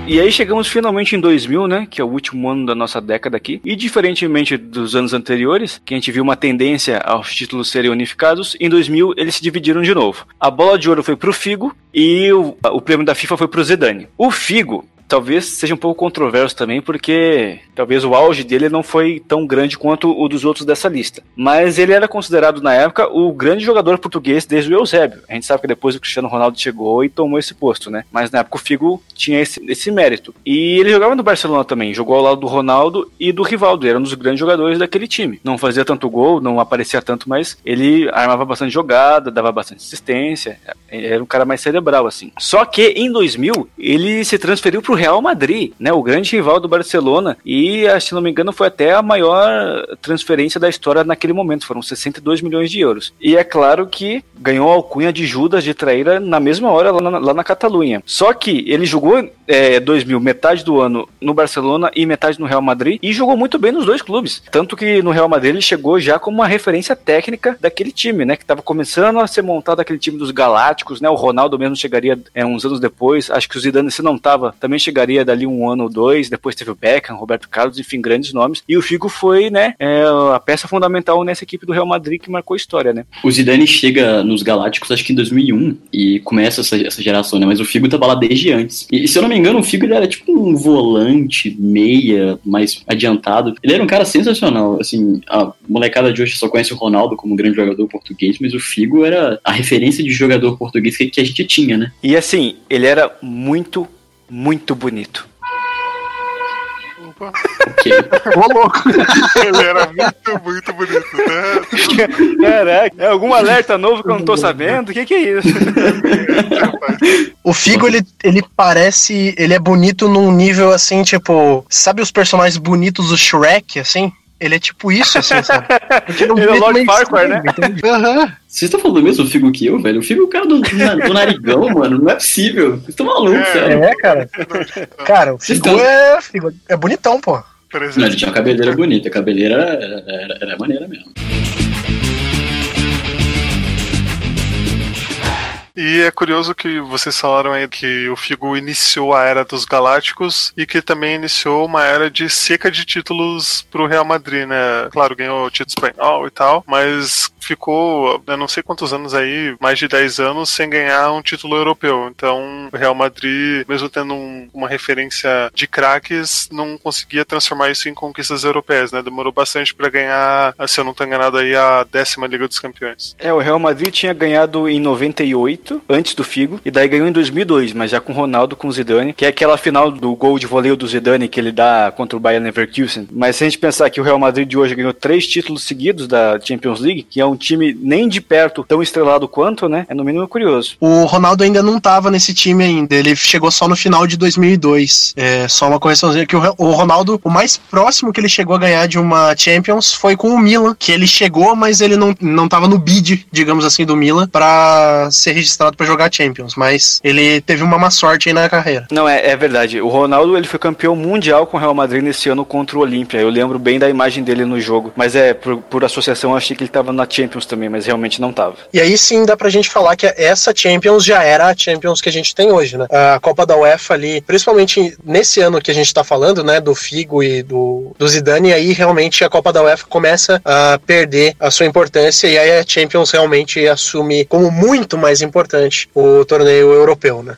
E aí chegamos finalmente em 2000, né, que é o último ano da nossa década aqui. E diferentemente dos anos anteriores, que a gente viu uma tendência aos títulos serem unificados, em 2000 eles se dividiram de novo. A bola de ouro foi pro Figo e o, o prêmio da FIFA foi pro Zidane. O Figo talvez seja um pouco controverso também, porque talvez o auge dele não foi tão grande quanto o dos outros dessa lista. Mas ele era considerado na época o grande jogador português desde o Eusébio. A gente sabe que depois o Cristiano Ronaldo chegou e tomou esse posto, né? Mas na época o Figo tinha esse, esse mérito. E ele jogava no Barcelona também, jogou ao lado do Ronaldo e do Rivaldo, era um dos grandes jogadores daquele time. Não fazia tanto gol, não aparecia tanto, mas ele armava bastante jogada, dava bastante assistência, era um cara mais cerebral assim. Só que em 2000 ele se transferiu pro Real Madrid, né, o grande rival do Barcelona, e se não me engano foi até a maior transferência da história naquele momento, foram 62 milhões de euros. E é claro que ganhou a alcunha de Judas de traíra na mesma hora lá na, lá na Catalunha. Só que ele jogou é, 2000, metade do ano no Barcelona e metade no Real Madrid, e jogou muito bem nos dois clubes. Tanto que no Real Madrid ele chegou já como uma referência técnica daquele time, né, que estava começando a ser montado aquele time dos Galácticos, né, o Ronaldo mesmo chegaria é, uns anos depois, acho que o Zidane se não estava, também chegaria dali um ano ou dois, depois teve o Beckham, Roberto Carlos, enfim, grandes nomes, e o Figo foi, né, é, a peça fundamental nessa equipe do Real Madrid que marcou a história, né. O Zidane chega nos Galácticos acho que em 2001 e começa essa, essa geração, né, mas o Figo tava lá desde antes. E se eu não me engano, o Figo ele era tipo um volante, meia, mais adiantado. Ele era um cara sensacional, assim, a molecada de hoje só conhece o Ronaldo como um grande jogador português, mas o Figo era a referência de jogador português que, que a gente tinha, né? E assim, ele era muito, muito bonito. Opa. Ok. Ô, louco. Ele era muito, muito bonito, né? Caraca, é algum alerta novo que eu não tô sabendo? O que, que é isso? O Figo, ele, ele parece. Ele é bonito num nível assim, tipo. Sabe os personagens bonitos do Shrek, assim? Ele é tipo isso, assim, sabe? <laughs> Porque não Ele é o Lord meio Farquaad, né? Aham. Vocês estão falando do mesmo Figo que eu, velho? O Figo é o cara do, do narigão, mano. Não é possível. Vocês estão malucos, É. sério. É, cara. Cara, o Figo é, Figo é bonitão, pô. Não, ele tinha uma cabeleira bonita. A cabeleira era, era, era maneira mesmo. E é curioso que vocês falaram aí que o Figo iniciou a era dos Galácticos e que também iniciou uma era de seca de títulos pro Real Madrid, né? Claro, ganhou o título espanhol e tal, mas ficou, eu não sei quantos anos aí, mais de 10 anos, sem ganhar um título europeu. Então, o Real Madrid, mesmo tendo um, uma referência de craques, não conseguia transformar isso em conquistas europeias, né? Demorou bastante para ganhar, se eu não tô enganado aí, a décima Liga dos Campeões. É, o Real Madrid tinha ganhado em 98, antes do Figo, e daí ganhou em 2002, mas já com Ronaldo, com Zidane, que é aquela final do gol de voleio do Zidane que ele dá contra o Bayern Leverkusen. Mas se a gente pensar que o Real Madrid de hoje ganhou três títulos seguidos da Champions League, que é um time nem de perto tão estrelado quanto, né? É no mínimo curioso. O Ronaldo ainda não tava nesse time ainda, ele chegou só no final de 2002. É só uma correçãozinha que o, o Ronaldo, o mais próximo que ele chegou a ganhar de uma Champions foi com o Milan, que ele chegou, mas ele não, não tava no bid, digamos assim, do Milan para ser registrado para jogar Champions, mas ele teve uma má sorte aí na carreira. Não, é, é verdade. O Ronaldo, ele foi campeão mundial com o Real Madrid nesse ano contra o Olímpia. Eu lembro bem da imagem dele no jogo, mas é, por, por associação, eu achei que ele tava na Champions também, mas realmente não tava. E aí sim dá pra gente falar que essa Champions já era a Champions que a gente tem hoje, né? A Copa da UEFA ali, principalmente nesse ano que a gente tá falando, né, do Figo e do, do Zidane, aí realmente a Copa da UEFA começa a perder a sua importância e aí a Champions realmente assume como muito mais importante o torneio europeu, né?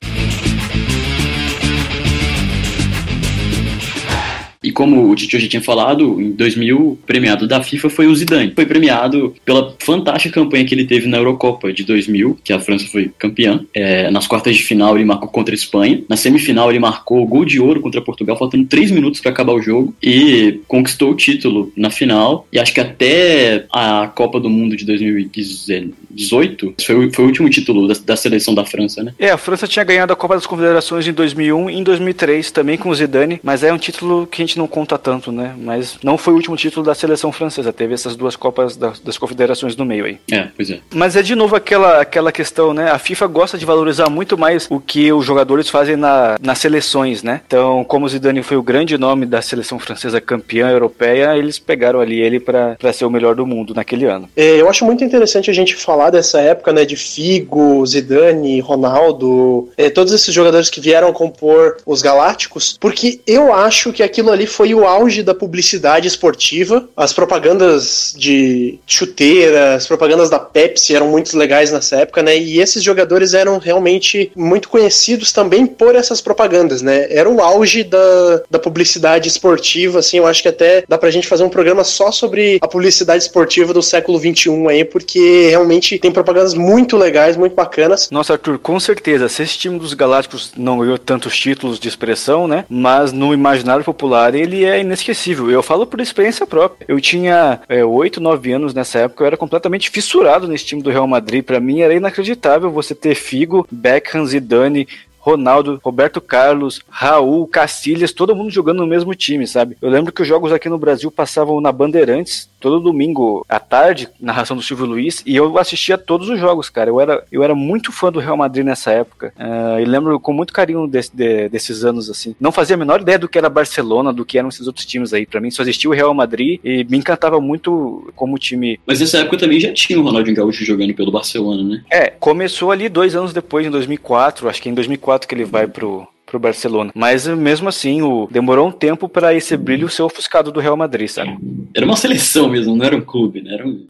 Como o Titi já tinha falado, em 2000, o premiado da FIFA foi o Zidane. Foi premiado pela fantástica campanha que ele teve na Eurocopa de 2000, que a França foi campeã. É, nas quartas de final ele marcou contra a Espanha. Na semifinal ele marcou gol de ouro contra Portugal, faltando três minutos para acabar o jogo. E conquistou o título na final. E acho que até a Copa do Mundo de 2018 foi, foi o último título da, da seleção da França, né? É, a França tinha ganhado a Copa das Confederações em 2001 e em 2003, também com o Zidane, mas é um título que a gente não conta tanto, né? Mas não foi o último título da seleção francesa, teve essas duas Copas das, das Confederações no meio aí. É, pois é. Mas é de novo aquela, aquela questão, né? A FIFA gosta de valorizar muito mais o que os jogadores fazem na, nas seleções, né? Então, como o Zidane foi o grande nome da seleção francesa campeã europeia, eles pegaram ali ele para ser o melhor do mundo naquele ano. É, eu acho muito interessante a gente falar dessa época, né? De Figo, Zidane, Ronaldo, é, todos esses jogadores que vieram compor os Galácticos, porque eu acho que aquilo ali foi o auge da publicidade esportiva. As propagandas de chuteira, as propagandas da Pepsi eram muito legais nessa época, né? E esses jogadores eram realmente muito conhecidos também por essas propagandas, né? Era o auge da, da publicidade esportiva, assim. Eu acho que até dá pra gente fazer um programa só sobre a publicidade esportiva do século XXI aí, porque realmente tem propagandas muito legais, muito bacanas. Nossa, Arthur, com certeza. Se esse time dos Galácticos não ganhou tantos títulos de expressão, né? Mas no imaginário popular ele é inesquecível. Eu falo por experiência própria. Eu tinha é, 8, 9 anos nessa época, eu era completamente fissurado nesse time do Real Madrid. Para mim era inacreditável você ter Figo, Beckham, Zidane, Ronaldo, Roberto Carlos, Raul, Cacilhas, todo mundo jogando no mesmo time, sabe? Eu lembro que os jogos aqui no Brasil passavam na Bandeirantes todo domingo à tarde, narração do Silvio Luiz, e eu assistia todos os jogos, cara. Eu era, eu era muito fã do Real Madrid nessa época. Uh, e lembro com muito carinho desse, de, desses anos, assim. Não fazia a menor ideia do que era Barcelona, do que eram esses outros times aí. Pra mim, só existia o Real Madrid e me encantava muito como time. Mas nessa época também já tinha o Ronaldinho Gaúcho jogando pelo Barcelona, né? É, começou ali dois anos depois, em 2004. Acho que em 2004 que ele vai pro, pro Barcelona. Mas mesmo assim, o, demorou um tempo para esse brilho ser ofuscado do Real Madrid, sabe? Era uma seleção mesmo, não era um clube, né? Era um...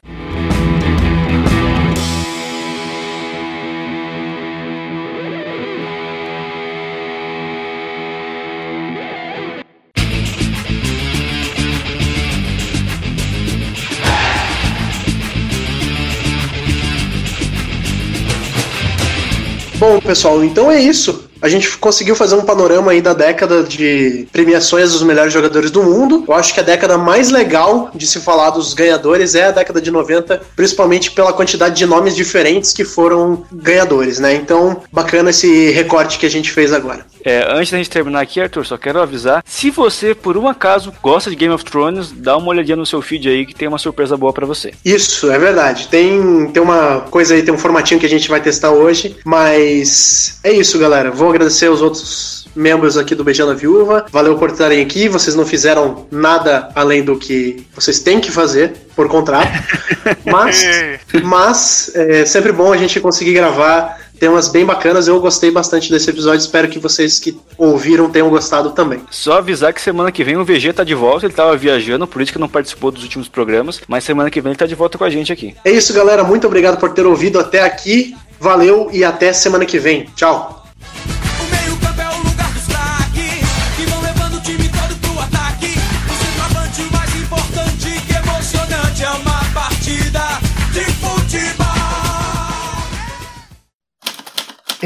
Bom, pessoal, então é isso. A gente conseguiu fazer um panorama aí da década de premiações dos melhores jogadores do mundo. Eu acho que a década mais legal de se falar dos ganhadores é a década de 90, principalmente pela quantidade de nomes diferentes que foram ganhadores, né? Então, bacana esse recorte que a gente fez agora. É, antes da gente terminar aqui, Arthur, só quero avisar: se você, por um acaso, gosta de Game of Thrones, dá uma olhadinha no seu feed aí que tem uma surpresa boa para você. Isso, é verdade. Tem, tem uma coisa aí, tem um formatinho que a gente vai testar hoje, mas é isso, galera. Vou agradecer aos outros membros aqui do Beijando a Viúva. Valeu por estarem aqui. Vocês não fizeram nada além do que vocês têm que fazer por contrato. <laughs> Mas, mas é sempre bom a gente conseguir gravar temas bem bacanas. Eu gostei bastante desse episódio. Espero que vocês que ouviram tenham gostado também. Só avisar que semana que vem o VG tá de volta, ele tava viajando, por isso que não participou dos últimos programas, mas semana que vem ele tá de volta com a gente aqui. É isso, galera. Muito obrigado por ter ouvido até aqui. Valeu e até semana que vem. Tchau.